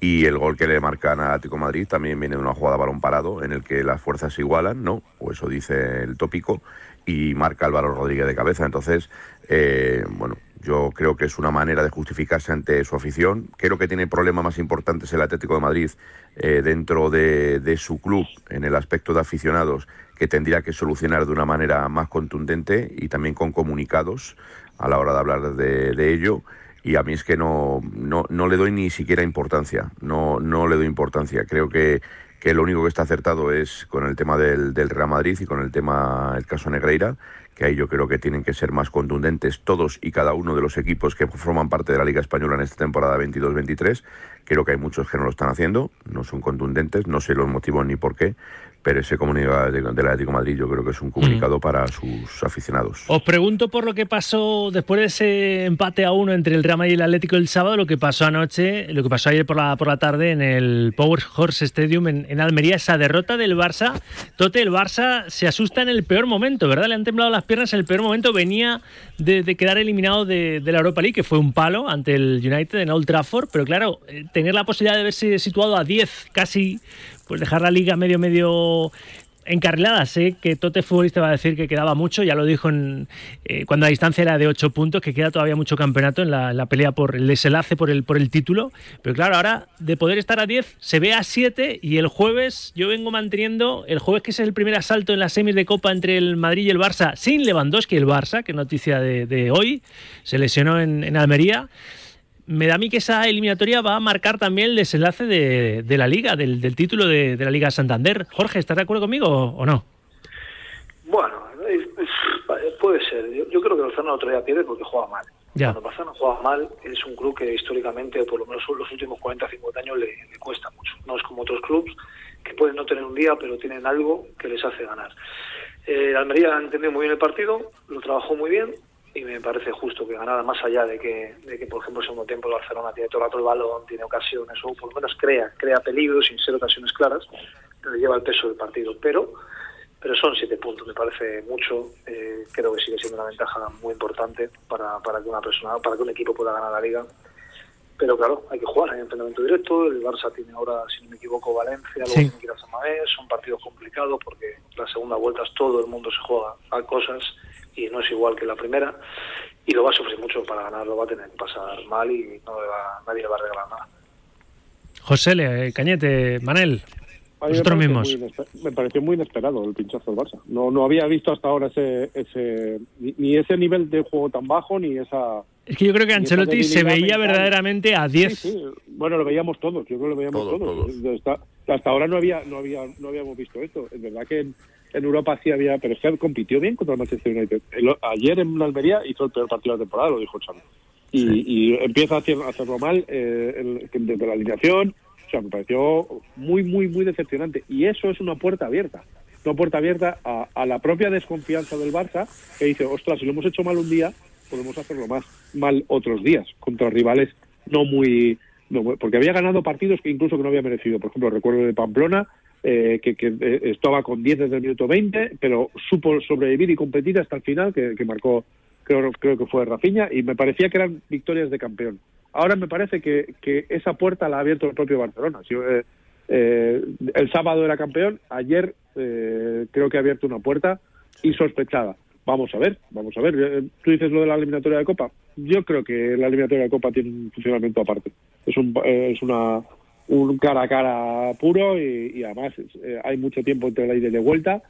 Speaker 15: y el gol que le marcan a Atlético Madrid también viene de una jugada balón parado en el que las fuerzas se igualan, ¿no? O eso dice el tópico, y marca Álvaro Rodríguez de cabeza. Entonces, eh, bueno, yo creo que es una manera de justificarse ante su afición. Creo que tiene problemas más importantes el Atlético de Madrid eh, dentro de, su club en el aspecto de aficionados que tendría que solucionar de una manera más contundente y también con comunicados a la hora de hablar de, de ello y a mí es que no, no, no le doy ni siquiera importancia, no, no le doy importancia. Creo que, que lo único que está acertado es con el tema del, del Real Madrid y con el tema, el caso Negreira, que ahí yo creo que tienen que ser más contundentes todos y cada uno de los equipos que forman parte de la Liga Española en esta temporada 22-23. Creo que hay muchos que no lo están haciendo, no son contundentes, no sé los motivos ni por qué, pero ese comunicado del Atlético de Madrid yo creo que es un comunicado mm. para sus aficionados.
Speaker 2: Os pregunto por lo que pasó después de ese empate a uno entre el Real Madrid y el Atlético el sábado, lo que pasó anoche, lo que pasó ayer por la, por la tarde en el Power Horse Stadium en, Almería, esa derrota del Barça. Tote, el Barça se asusta en el peor momento, ¿verdad? Le han temblado las piernas en el peor momento, venía de, quedar eliminado de, la Europa League, que fue un palo ante el United en Old Trafford, pero claro, eh, tener la posibilidad de verse situado a 10 casi pues dejar la liga medio medio encarrilada. Sé que Tote Futbolista va a decir que quedaba mucho, ya lo dijo eh, cuando la distancia era de 8 puntos, que queda todavía mucho campeonato en la, pelea por el desenlace por el, por el título. Pero claro, ahora de poder estar a 10, se ve a 7 y el jueves yo vengo manteniendo, el jueves que es el primer asalto en las semis de Copa entre el Madrid y el Barça, sin Lewandowski el Barça, que noticia de, hoy, se lesionó en Almería me da a mí que esa eliminatoria va a marcar también el desenlace de, la liga, del, título de, la Liga Santander. Jorge, ¿estás de acuerdo conmigo o, no?
Speaker 16: Bueno, puede ser. Yo, creo que el Barcelona otro día pierde porque juega mal. Cuando el Barcelona juega mal, es un club que históricamente, por lo menos en los últimos 40 50 años, le, cuesta mucho. No es como otros clubes que pueden no tener un día, pero tienen algo que les hace ganar. Eh, Almería ha entendido muy bien el partido, lo trabajó muy bien, y me parece justo que ganara más allá de que, de que por ejemplo, el segundo tiempo el Barcelona tiene todo el rato el balón, tiene ocasiones, o por lo menos crea, crea peligro sin ser ocasiones claras, pero lleva el peso del partido. Pero pero son siete puntos, me parece mucho. Eh, creo que sigue siendo una ventaja muy importante para, para que una persona, para que un equipo pueda ganar la liga. Pero claro, hay que jugar, hay entrenamiento directo. El Barça tiene ahora, si no me equivoco, Valencia, luego tiene que ir a Son partidos complicados porque las segunda vueltas todo el mundo se juega a cosas y no es igual que la primera y lo va a sufrir mucho para ganar, lo va a tener que pasar mal y no nadie le va a regalar nada.
Speaker 2: José Le, Cañete, Manel, vosotros mismos.
Speaker 22: me pareció muy inesperado el pinchazo del Barça. No, no había visto hasta ahora ese, ese ni, ese nivel de juego tan bajo ni esa...
Speaker 2: Es que yo creo que Ancelotti se veía verdaderamente a 10.
Speaker 22: Bueno, lo veíamos todos, yo creo que lo veíamos todos. Hasta, ahora no había no había no habíamos visto esto. Es verdad que en Europa sí había, pero se compitió bien contra el Manchester United. ayer en Almería hizo el peor partido de la temporada, lo dijo Xavi. Y, empieza a, hacerlo mal eh, desde la alineación. Sea, me pareció muy, muy, muy decepcionante. Y eso es una puerta abierta. Una puerta abierta a, la propia desconfianza del Barça, que dice, ostras, si lo hemos hecho mal un día, podemos hacerlo más mal otros días, contra rivales no muy... Porque había ganado partidos que incluso que no había merecido. Por ejemplo, recuerdo de Pamplona, eh, que, eh, estaba con 10 desde el minuto 20, pero supo sobrevivir y competir hasta el final, que, marcó, creo, creo que fue Rafiña, y me parecía que eran victorias de campeón. Ahora me parece que, que esa puerta la ha abierto el propio Barcelona. Eh, el sábado era campeón, ayer creo que ha abierto una puerta insospechada. Vamos a ver, vamos a ver. Tú dices lo de la eliminatoria de Copa. Yo creo que la eliminatoria de Copa tiene un funcionamiento aparte. Es, un, es una un cara a cara puro y, además eh, hay mucho tiempo entre la ida y de vuelta.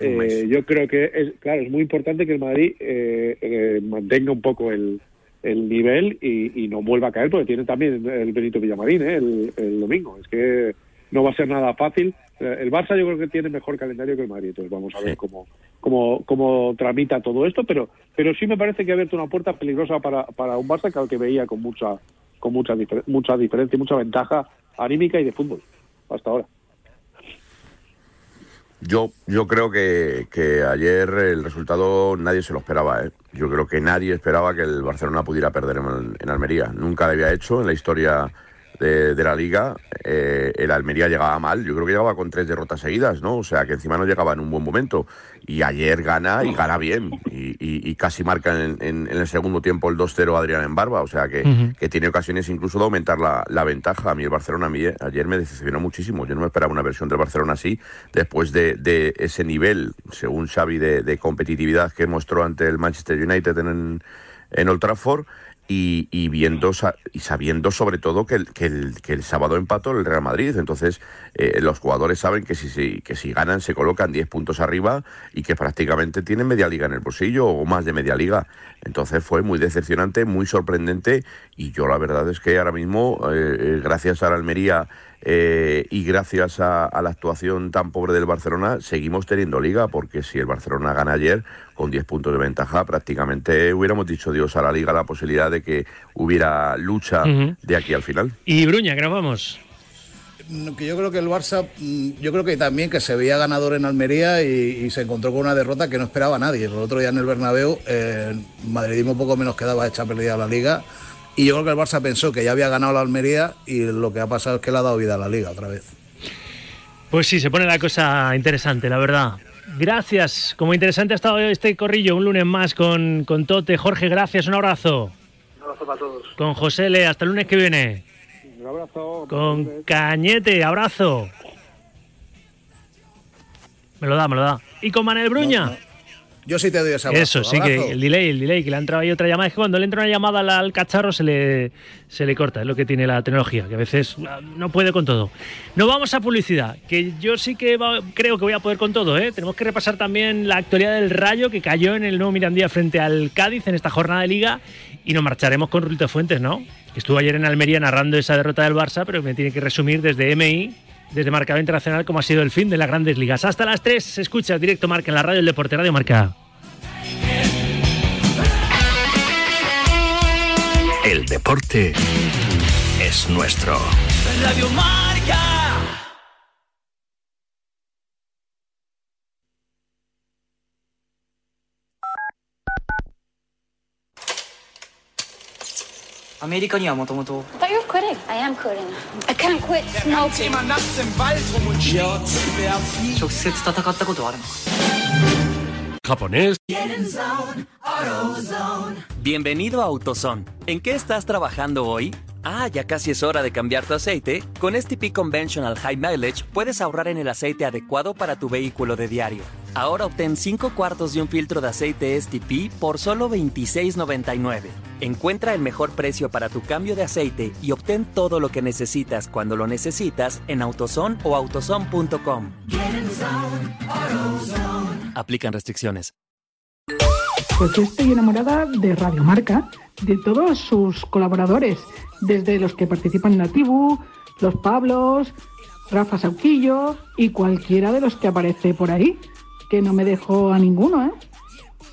Speaker 22: Eh, yo creo que es claro es muy importante que el Madrid eh, mantenga un poco el, el nivel y, no vuelva a caer porque tiene también el Benito Villamarín el, el, domingo. Es que no va a ser nada fácil. El Barça yo creo que tiene mejor calendario que el Madrid entonces vamos a ver cómo, cómo cómo tramita todo esto pero pero sí me parece que ha abierto una puerta peligrosa para, para un Barça que al que veía con mucha con mucha mucha diferencia y mucha ventaja anímica y de fútbol, hasta ahora.
Speaker 15: Yo, yo creo que, que ayer el resultado nadie se lo esperaba. ¿eh? Yo creo que nadie esperaba que el Barcelona pudiera perder en, en Almería. Nunca lo había hecho en la historia de, de la liga. Eh, el Almería llegaba mal. Yo creo que llegaba con tres derrotas seguidas, ¿no? O sea, que encima no llegaba en un buen momento. Y ayer gana y gana bien. Y, y- y casi marca en, en- en el segundo tiempo el 2-0 Adrián en Barba. O sea, que, que tiene ocasiones incluso de aumentar la, la ventaja. A mí el Barcelona a mí, eh, ayer me decepcionó muchísimo. Yo no me esperaba una versión del Barcelona así, después de, de ese nivel, según Xavi, de, de competitividad que mostró ante el Manchester United en, en Old Trafford. Y, viendo y sabiendo sobre todo que el, que el, el sábado empató el Real Madrid. Entonces, eh, los jugadores saben que si, si- que si ganan se colocan 10 puntos arriba y que prácticamente tienen media liga en el bolsillo o más de media liga. Entonces fue muy decepcionante, muy sorprendente y yo la verdad es que ahora mismo, eh, eh, gracias a la Almería eh, y gracias a, a la actuación tan pobre del Barcelona, seguimos teniendo liga porque si el Barcelona gana ayer con 10 puntos de ventaja, prácticamente hubiéramos dicho Dios a la liga la posibilidad de que hubiera lucha de aquí al final.
Speaker 2: Y Bruña, que nos vamos.
Speaker 14: No, que yo creo que el Barça, mm, yo creo que también que se veía ganador en Almería y, y se encontró con una derrota que no esperaba nadie. El otro día en el Bernabéu, eh, madridismo poco menos quedaba hecha perdida la liga. Y yo creo que el Barça pensó que ya había ganado la Almería y lo que ha pasado es que le ha dado vida a la liga otra vez.
Speaker 2: Pues sí, se pone la cosa interesante, la verdad. Gracias. Como interesante ha estado este corrillo, un lunes más con, con Tote. Jorge, gracias, un abrazo.
Speaker 16: Un abrazo para todos.
Speaker 2: Con José Le, hasta el lunes que viene.
Speaker 22: Un abrazo.
Speaker 2: Con Cañete, abrazo. Me lo da, me lo da. Y con Manel Bruña.
Speaker 14: Yo sí te doy abrazo.
Speaker 2: Eso, sí,
Speaker 14: Abrazo.
Speaker 2: que el delay, el delay, que le ha entrado ahí otra llamada. Es que cuando le entra una llamada al, cacharro se le, se le corta, es lo que tiene la tecnología, que a veces ah, no puede con todo. Nos vamos a publicidad, que yo sí que va- creo que voy a poder con todo. ¿eh? Tenemos que repasar también la actualidad del Rayo, que cayó en el nuevo Mirandía frente al Cádiz en esta jornada de Liga, y nos marcharemos con Rulito Fuentes, ¿no? Que estuvo ayer en Almería narrando esa derrota del Barça, pero me tiene que resumir desde MI, desde Marcado Internacional, cómo ha sido el fin de las grandes ligas. Hasta las 3, escucha directo Marca en la radio del Deporte Radio Marca.
Speaker 9: El deporte es nuestro. Radio Marca.
Speaker 23: Are
Speaker 24: you quitting? I am quitting. I can't quit smoking.
Speaker 23: 直接戦ったことはあるの
Speaker 9: Japonés.
Speaker 11: Bienvenido a AutoZone. ¿En qué estás trabajando hoy? Ah, ya casi es hora de cambiar tu aceite. Con STP Conventional High Mileage puedes ahorrar en el aceite adecuado para tu vehículo de diario. Ahora obtén 5 cuartos de un filtro de aceite STP por solo $26.99. Encuentra el mejor precio para tu cambio de aceite y obtén todo lo que necesitas cuando lo necesitas en AutoZone o autozone.com. Aplican restricciones.
Speaker 20: Pues yo estoy enamorada de Radio Marca, de todos sus colaboradores, desde los que participan en la Tibu, los Pablos, Rafa Sauquillo y cualquiera de los que aparece por ahí, que no me dejo a ninguno, ¿eh?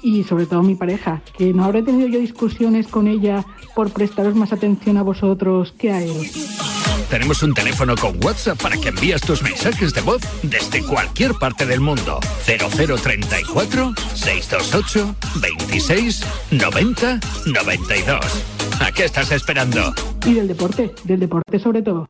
Speaker 20: Y sobre todo mi pareja, que no habré tenido yo discusiones con ella por prestaros más atención a vosotros que a él.
Speaker 9: Tenemos un teléfono con WhatsApp para que envíes tus mensajes de voz desde cualquier parte del mundo. 0034 628 26 90 92. ¿A qué estás esperando?
Speaker 20: Y del deporte, del deporte sobre todo.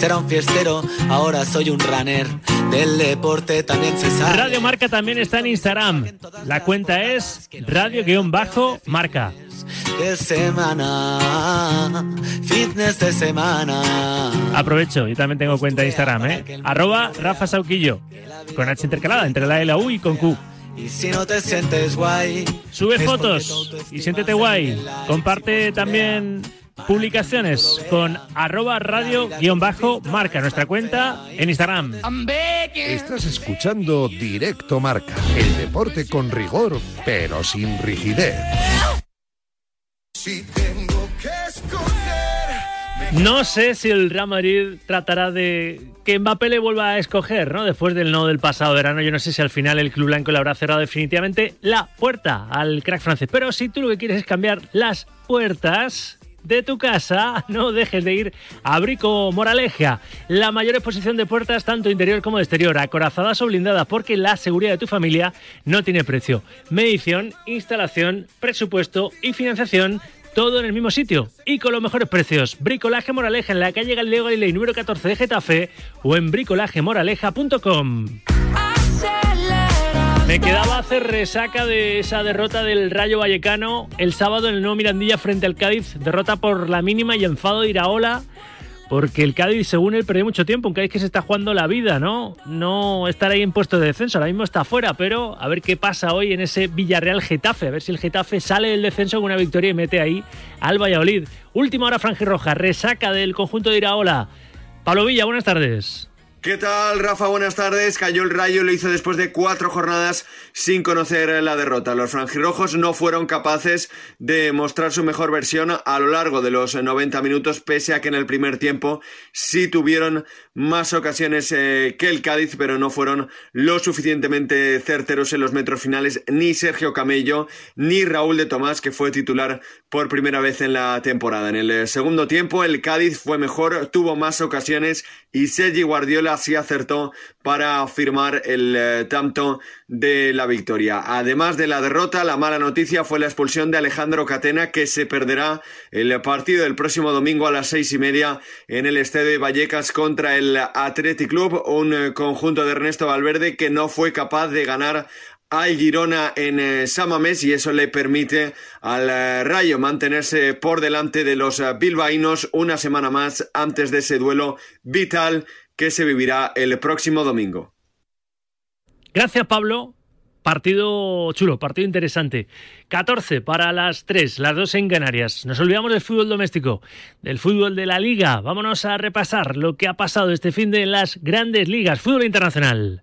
Speaker 23: Antes era un fiestero, ahora soy un runner. Del deporte también se sabe.
Speaker 2: Radio Marca también está en Instagram. La cuenta es radio-marca.
Speaker 23: De semana, fitness de semana.
Speaker 2: Aprovecho, yo también tengo cuenta de Instagram, ¿eh? Arroba Rafa Sauquillo. Con H intercalada entre la L, la U y con Q.
Speaker 23: Y si no te sientes guay,
Speaker 2: Sube fotos y siéntete guay. Comparte también publicaciones con arroba radio guion bajo marca nuestra cuenta en Instagram.
Speaker 7: Estás escuchando Directo Marca, el deporte con rigor, pero sin rigidez.
Speaker 2: No sé si el Real Madrid tratará de que Mbappé le vuelva a escoger, ¿no? Después del no del pasado verano, yo no sé si al final el club blanco le habrá cerrado definitivamente la puerta al crack francés. Pero si tú lo que quieres es cambiar las puertas de tu casa, no dejes de ir a Brico Moraleja, la mayor exposición de puertas tanto interior como exterior, acorazadas o blindadas, porque la seguridad de tu familia no tiene precio. Medición, instalación, presupuesto y financiación todo en el mismo sitio y con los mejores precios. Bricolaje Moraleja en la calle Galileo Galilei número 14 de Getafe o en bricolajemoraleja.com. Me quedaba hacer resaca de esa derrota del Rayo Vallecano el sábado en el nuevo Mirandilla frente al Cádiz. Derrota por la mínima y enfado de Iraola. Porque el Cádiz, según él, perdió mucho tiempo. Un Cádiz que se está jugando la vida, ¿no? No estar ahí en puesto de descenso. Ahora mismo está fuera, pero a ver qué pasa hoy en ese Villarreal Getafe. A ver si el Getafe sale del descenso con una victoria y mete ahí al Valladolid. Última hora Roja, resaca del conjunto de Iraola. Pablo Villa, buenas tardes.
Speaker 25: ¿Qué tal, Rafa? Buenas tardes. Cayó el rayo lo hizo después de cuatro jornadas sin conocer la derrota. Los franjirrojos no fueron capaces de mostrar su mejor versión a lo largo de los 90 minutos, pese a que en el primer tiempo sí tuvieron más ocasiones eh, que el Cádiz, pero no fueron lo suficientemente certeros en los metros finales ni Sergio Camello ni Raúl de Tomás, que fue titular por primera vez en la temporada. En el eh, segundo tiempo, el Cádiz fue mejor, tuvo más ocasiones y Sergi Guardiola sí acertó para firmar el eh, tanto de la victoria. Además de la derrota, la mala noticia fue la expulsión de Alejandro Catena, que se perderá el partido del próximo domingo a las seis y media en el Estadio de Vallecas contra el Athletic Club, un eh, conjunto de Ernesto Valverde que no fue capaz de ganar al Girona en eh, Samamés y eso le permite al eh, Rayo mantenerse por delante de los bilbaínos una semana más antes de ese duelo vital que se vivirá el próximo domingo.
Speaker 2: Gracias, Pablo. Partido chulo, partido interesante. 14 para las 3, las 2 en Canarias. Nos olvidamos del fútbol doméstico, del fútbol de la liga. Vámonos a repasar lo que ha pasado este fin de las grandes ligas. Fútbol internacional.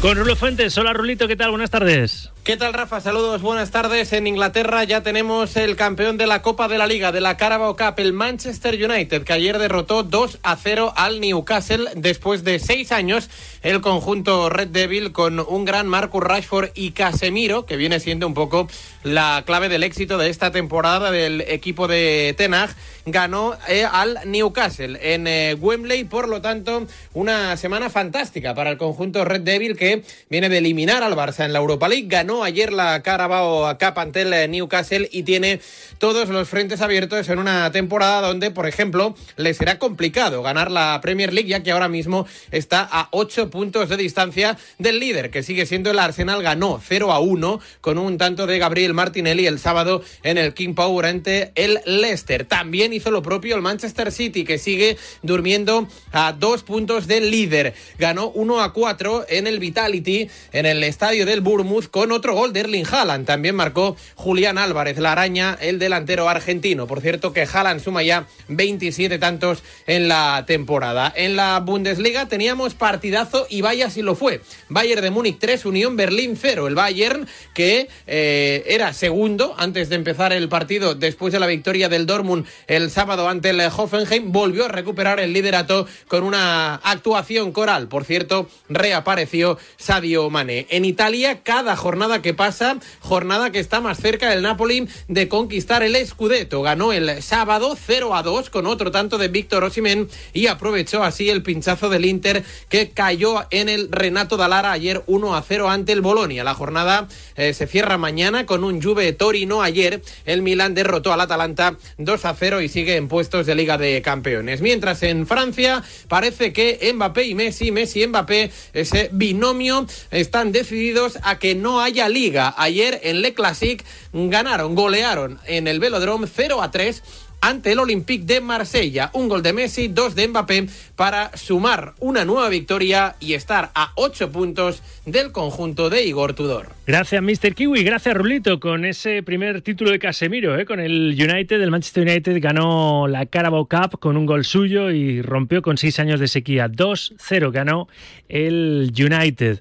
Speaker 2: Con Rulo Fuentes. Hola, Rulito, ¿qué tal? Buenas tardes.
Speaker 26: ¿Qué tal, Rafa? Saludos, buenas tardes. En Inglaterra ya tenemos el campeón de la Copa de la Liga, de la Carabao Cup, el Manchester United, que ayer derrotó 2 a 0 al Newcastle después de seis años. El conjunto Red Devil con un gran Marcus Rashford y Casemiro, que viene siendo un poco la clave del éxito de esta temporada del equipo de Tenag, ganó eh, al Newcastle en eh, Wembley. Por lo tanto, una semana fantástica para el conjunto Red Devil que viene de eliminar al Barça en la Europa League. Ganó ayer la Carabao Cup ante el Newcastle y tiene todos los frentes abiertos en una temporada donde, por ejemplo, le será complicado ganar la Premier League, ya que ahora mismo está a 8 puntos de distancia del líder, que sigue siendo el Arsenal. Ganó 0 a 1 con un tanto de Gabriel Martinelli el sábado en el King Power ante el Leicester. También hizo lo propio el Manchester City, que sigue durmiendo a dos puntos del líder. Ganó 1 a 4 en el Vitality, en el estadio del Bournemouth, con otro gol de Erling Haaland. También marcó Julián Álvarez, la araña, el delantero argentino. Por cierto, que Haaland suma ya 27 tantos en la temporada. En la Bundesliga teníamos partidazo y vaya si lo fue. Bayern de Múnich 3, Unión Berlín 0. El Bayern que eh, era segundo antes de empezar el partido después de la victoria del Dortmund el sábado ante el Hoffenheim, volvió a recuperar el liderato con una actuación coral. Por cierto, reapareció Sadio Mané. En Italia, cada jornada que pasa, jornada que está más cerca del Napoli de conquistar el Scudetto. Ganó el sábado 0 a 2 con otro tanto de Víctor Osimen y aprovechó así el pinchazo del Inter que cayó en el Renato Dalara ayer 1 a 0 ante el Bolonia. La jornada eh, se cierra mañana con un Juve Torino. Ayer el Milan derrotó al Atalanta 2 a 0 y sigue en puestos de Liga de Campeones. Mientras en Francia parece que Mbappé y Messi, Messi y Mbappé, ese binomio, están decididos a que no haya liga. Ayer en Le Classic ganaron, golearon en el Velodrome 0 a 3 ante el Olympique de Marsella. Un gol de Messi, dos de Mbappé para sumar una nueva victoria y estar a ocho puntos del conjunto de Igor Tudor.
Speaker 2: Gracias, Mr. Kiwi. Gracias, Rulito, con ese primer título de Casemiro, ¿eh? con el United, el Manchester United ganó la Carabao Cup con un gol suyo y rompió con seis años de sequía. 2-0 ganó el United.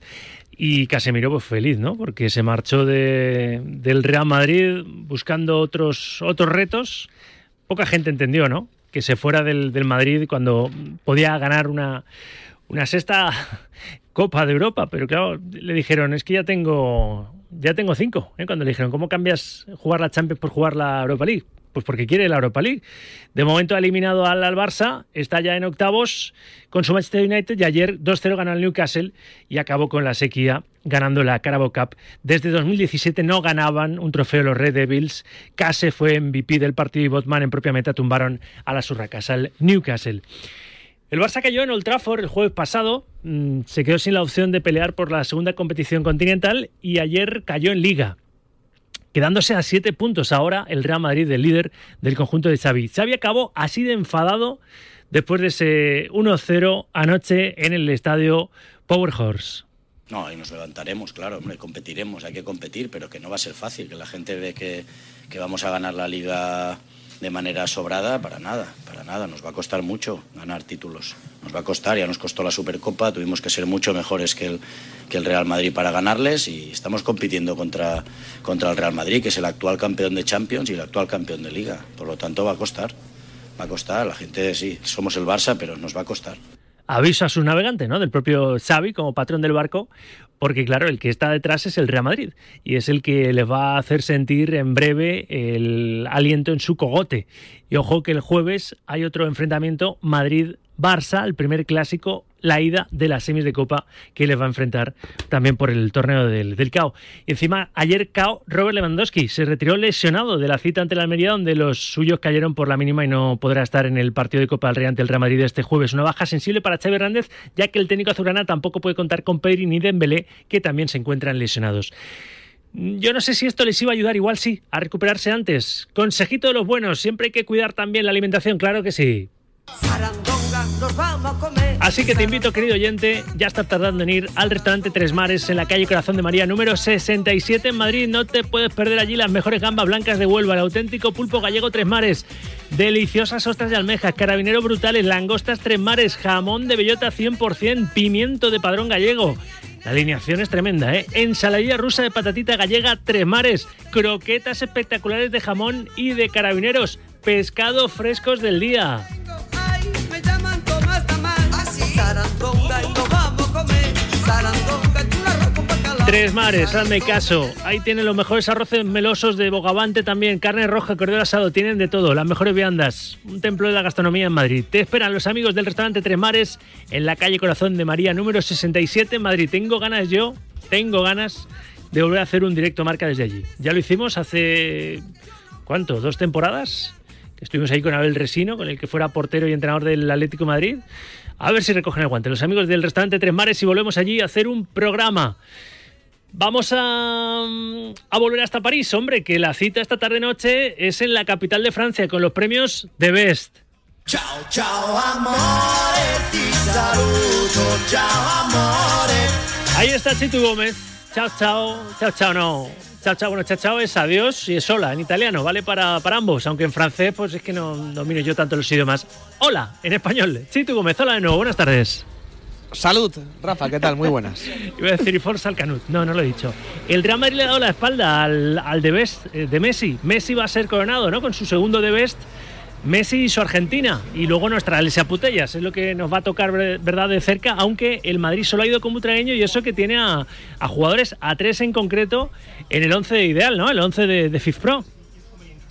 Speaker 2: Y Casemiro, pues feliz, ¿no? Porque se marchó de, del Real Madrid buscando otros, otros retos. Poca gente entendió, ¿no? Que se fuera del, del Madrid cuando podía ganar una, una sexta Copa de Europa, pero claro, le dijeron, es que ya tengo, ya tengo cinco. ¿eh? Cuando le dijeron, ¿cómo cambias jugar la Champions por jugar la Europa League? Pues porque quiere la Europa League. De momento ha eliminado al, al Barça, está ya en octavos con su Manchester United y ayer 2-0 ganó el Newcastle y acabó con la sequía ganando la Carabao Cup. Desde 2017 no ganaban un trofeo los Red Devils. Case fue MVP del partido y Botman en propia meta tumbaron a las urracas, al Newcastle. El Barça cayó en Old Trafford el jueves pasado, mm, se quedó sin la opción de pelear por la segunda competición continental y ayer cayó en Liga, quedándose a siete puntos ahora el Real Madrid, el líder del conjunto de Xavi. Xavi acabó así de enfadado después de ese 1-0 anoche en el estadio Power Horse.
Speaker 27: No, ahí nos levantaremos, claro, hombre, competiremos, hay que competir, pero que no va a ser fácil, que la gente ve que, que vamos a ganar la liga de manera sobrada, para nada, para nada. Nos va a costar mucho ganar títulos. Nos va a costar, ya nos costó la Supercopa, tuvimos que ser mucho mejores que el, que el Real Madrid para ganarles y estamos compitiendo contra, contra el Real Madrid, que es el actual campeón de Champions y el actual campeón de Liga. Por lo tanto, va a costar. Va a costar. La gente, sí, somos el Barça, pero nos va a costar
Speaker 2: aviso a su navegante, ¿no? Del propio Xavi como patrón del barco, porque claro, el que está detrás es el Real Madrid y es el que les va a hacer sentir en breve el aliento en su cogote. Y ojo que el jueves hay otro enfrentamiento Madrid Barça, el primer clásico, la ida de las semis de Copa que les va a enfrentar también por el torneo del, del CAO. Y encima, ayer CAO, Robert Lewandowski se retiró lesionado de la cita ante la Almería, donde los suyos cayeron por la mínima y no podrá estar en el partido de Copa del Rey ante el Real Madrid este jueves. Una baja sensible para Xavi Hernández, ya que el técnico azulgrana tampoco puede contar con Pedri ni Dembélé, que también se encuentran lesionados. Yo no sé si esto les iba a ayudar, igual sí, a recuperarse antes. Consejito de los buenos, siempre hay que cuidar también la alimentación, claro que sí. Así que te invito, querido oyente, ya estás tardando en ir al restaurante Tres Mares en la calle Corazón de María número 67 en Madrid. No te puedes perder allí las mejores gambas blancas de Huelva, el auténtico pulpo gallego Tres Mares, deliciosas ostras de almejas, carabineros brutales, langostas Tres Mares, jamón de bellota 100%, pimiento de padrón gallego. La alineación es tremenda, ¿eh? Ensaladilla rusa de patatita gallega Tres Mares, croquetas espectaculares de jamón y de carabineros, pescado frescos del día. Tres mares, hazme caso. Ahí tienen los mejores arroces melosos de bogavante también, carne roja, cordero asado, tienen de todo, las mejores viandas. Un templo de la gastronomía en Madrid. Te esperan los amigos del restaurante Tres Mares en la calle Corazón de María, número 67 en Madrid. Tengo ganas yo, tengo ganas de volver a hacer un directo marca desde allí. Ya lo hicimos hace, ¿cuánto? ¿Dos temporadas? Estuvimos ahí con Abel Resino, con el que fuera portero y entrenador del Atlético Madrid. A ver si recogen el guante. Los amigos del restaurante Tres Mares y volvemos allí a hacer un programa. Vamos a, a, volver hasta París, hombre, que la cita esta tarde noche es en la capital de Francia con los premios de Best.
Speaker 28: Chao, chao, amore, ti saluto, chao, amore.
Speaker 2: Ahí está Chitu Gómez. Chao, chao, chao, chao, no. Chao, chao, bueno, chao, chao es adiós y es hola en italiano, ¿vale? Para, para ambos, aunque en francés, pues es que no domino yo tanto los idiomas. Hola, en español. Chitu Gómez, hola de nuevo, buenas tardes.
Speaker 29: Salud, Rafa, ¿qué tal? Muy buenas.
Speaker 2: Iba a decir y Forza al Canut. No, no lo he dicho. El Real Madrid le ha dado la espalda al, al de Best eh, de Messi. Messi va a ser coronado, ¿no? Con su segundo de Best. Messi y su Argentina. Y luego nuestra Alicia Putellas. Es lo que nos va a tocar, ¿verdad?, de cerca. Aunque el Madrid solo ha ido como tragueño y eso que tiene a, a, jugadores, a tres en concreto, en el 11 ideal, ¿no? El 11 de, de FIFPro.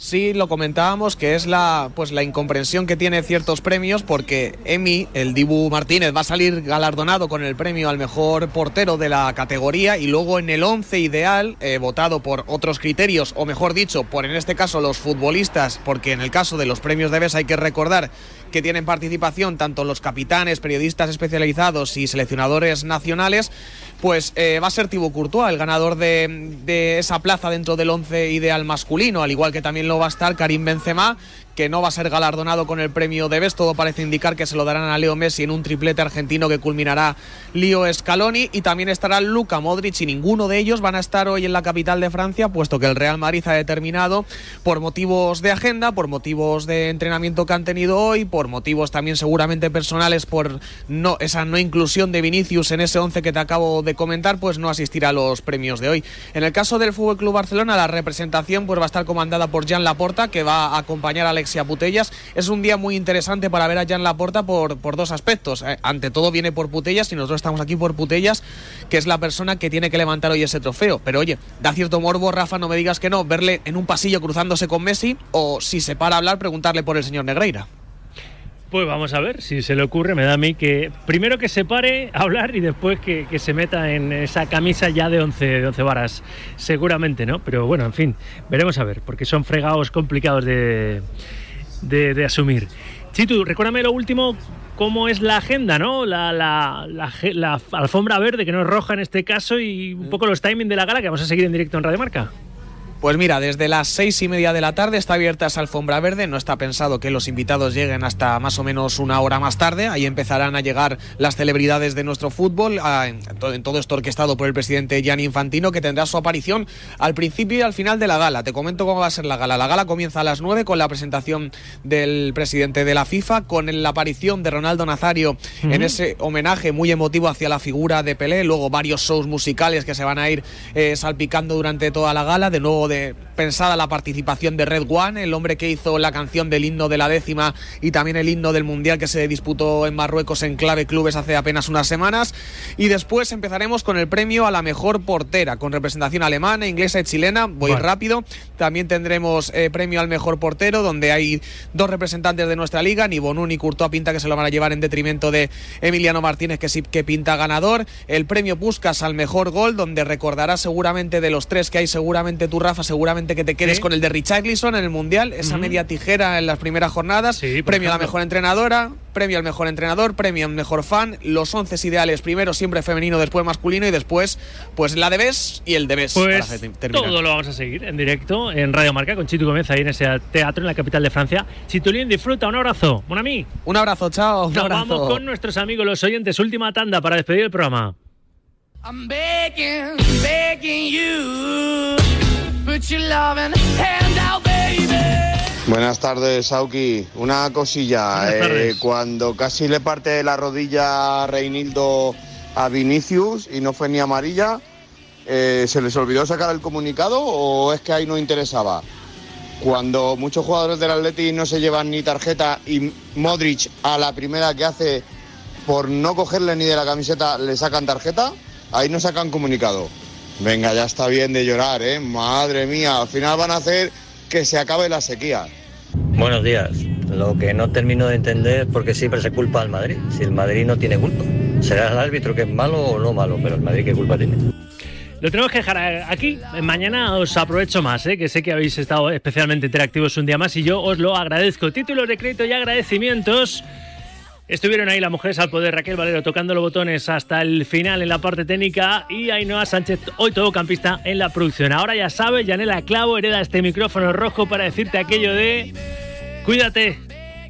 Speaker 29: Sí, lo comentábamos que es la pues la incomprensión que tiene ciertos premios porque Emi, el Dibu Martínez, va a salir galardonado con el premio al mejor portero de la categoría y luego en el 11 ideal, eh, votado por otros criterios, o mejor dicho, por en este caso los futbolistas, porque en el caso de los premios de BES hay que recordar que tienen participación tanto los capitanes, periodistas especializados y seleccionadores nacionales, pues eh, va a ser Thibaut Courtois, el ganador de, de, esa plaza dentro del once ideal masculino, al igual que también lo va a estar Karim Benzema, que no va a ser galardonado con el premio de Best. Todo parece indicar que se lo darán a Leo Messi en un triplete argentino que culminará Leo Scaloni. Y también estará Luca Modric y ninguno de ellos van a estar hoy en la capital de Francia, puesto que el Real Madrid ha determinado por motivos de agenda, por motivos de entrenamiento que han tenido hoy, por motivos también seguramente personales, por no esa no inclusión de Vinicius en ese 11 que te acabo de comentar, pues no asistirá a los premios de hoy. En el caso del Fútbol Club Barcelona, la representación pues va a estar comandada por Jan Laporta, que va a acompañar a Alexia Putellas. Es un día muy interesante para ver a Jan Laporta por, por dos aspectos. Eh, ante todo viene por Putellas y nosotros estamos aquí por Putellas, que es la persona que tiene que levantar hoy ese trofeo. Pero oye, da cierto morbo, Rafa, no me digas que no, verle en un pasillo cruzándose con Messi o si se para a hablar, preguntarle por el señor Negreira.
Speaker 2: Pues vamos a ver si se le ocurre. Me da a mí que primero que se pare a hablar y después que, que se meta en esa camisa ya de 11, de 11 varas. Seguramente, ¿no? Pero bueno, en fin, veremos a ver, porque son fregados complicados de, de, de asumir. Chitu, recuérdame lo último, cómo es la agenda, ¿no? La, la, la, la, alfombra verde, que no es roja en este caso, y un poco los timings de la gala que vamos a seguir en directo en Radio Marca.
Speaker 29: Pues mira, desde las seis y media de la tarde está abierta esa alfombra verde. No está pensado que los invitados lleguen hasta más o menos una hora más tarde. Ahí empezarán a llegar las celebridades de nuestro fútbol. En todo esto orquestado por el presidente Gianni Infantino, que tendrá su aparición al principio y al final de la gala. Te comento cómo va a ser la gala. La gala comienza a las nueve con la presentación del presidente de la FIFA, con la aparición de Ronaldo Nazario uh -huh. en ese homenaje muy emotivo hacia la figura de Pelé. Luego varios shows musicales que se van a ir eh, salpicando durante toda la gala. De nuevo de pensada la participación de Red One, el hombre que hizo la canción del himno de la décima y también el himno del mundial que se disputó en Marruecos en clave clubes hace apenas unas semanas. Y después empezaremos con el premio a la mejor portera, con representación alemana, inglesa y chilena. Voy vale. rápido. También tendremos eh, premio al mejor portero, donde hay dos representantes de nuestra liga, ni Bonú ni Courtois Pinta, que se lo van a llevar en detrimento de Emiliano Martínez, que sí que pinta ganador. El premio Puskas al mejor gol, donde recordarás seguramente de los tres que hay, seguramente tú, Rafa, seguramente que te quedes ¿Sí? con el de Richarlison en el Mundial, esa uh -huh. media tijera en las primeras jornadas, sí, premio ejemplo. a la mejor entrenadora, premio al mejor entrenador, premio al mejor fan, los once ideales, primero siempre femenino, después masculino y después pues la de Bes y el de Bes.
Speaker 2: Pues todo lo vamos a seguir en directo en Radio Marca con Chitu Gómez ahí en ese teatro en la capital de Francia. Chitulín, disfruta, un abrazo. Mon ami.
Speaker 29: Un abrazo, chao. Un
Speaker 2: Nos
Speaker 29: abrazo.
Speaker 2: vamos con nuestros amigos los oyentes, última tanda para despedir el programa.
Speaker 28: I'm begging, begging you.
Speaker 30: Buenas tardes, Sauki. Una cosilla. Eh, cuando casi le parte la rodilla a Reinildo a Vinicius y no fue ni amarilla, eh, ¿se les olvidó sacar el comunicado o es que ahí no interesaba? Cuando muchos jugadores del Atleti no se llevan ni tarjeta y Modric a la primera que hace por no cogerle ni de la camiseta le sacan tarjeta, ahí no sacan comunicado. Venga, ya está bien de llorar, ¿eh? Madre mía, al final van a hacer que se acabe la sequía.
Speaker 31: Buenos días. Lo que no termino de entender es por qué siempre se culpa al Madrid. Si el Madrid no tiene culpa. Será el árbitro que es malo o no malo, pero el Madrid qué culpa tiene.
Speaker 2: Lo tenemos que dejar aquí. Mañana os aprovecho más, ¿eh? que sé que habéis estado especialmente interactivos un día más y yo os lo agradezco. Títulos de crédito y agradecimientos. Estuvieron ahí las mujeres al poder, Raquel Valero tocando los botones hasta el final en la parte técnica y Ainhoa Sánchez, hoy todo campista en la producción. Ahora ya sabes, Yanela Clavo hereda este micrófono rojo para decirte aquello de cuídate.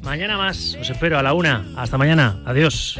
Speaker 2: Mañana más, os espero a la una. Hasta mañana, adiós.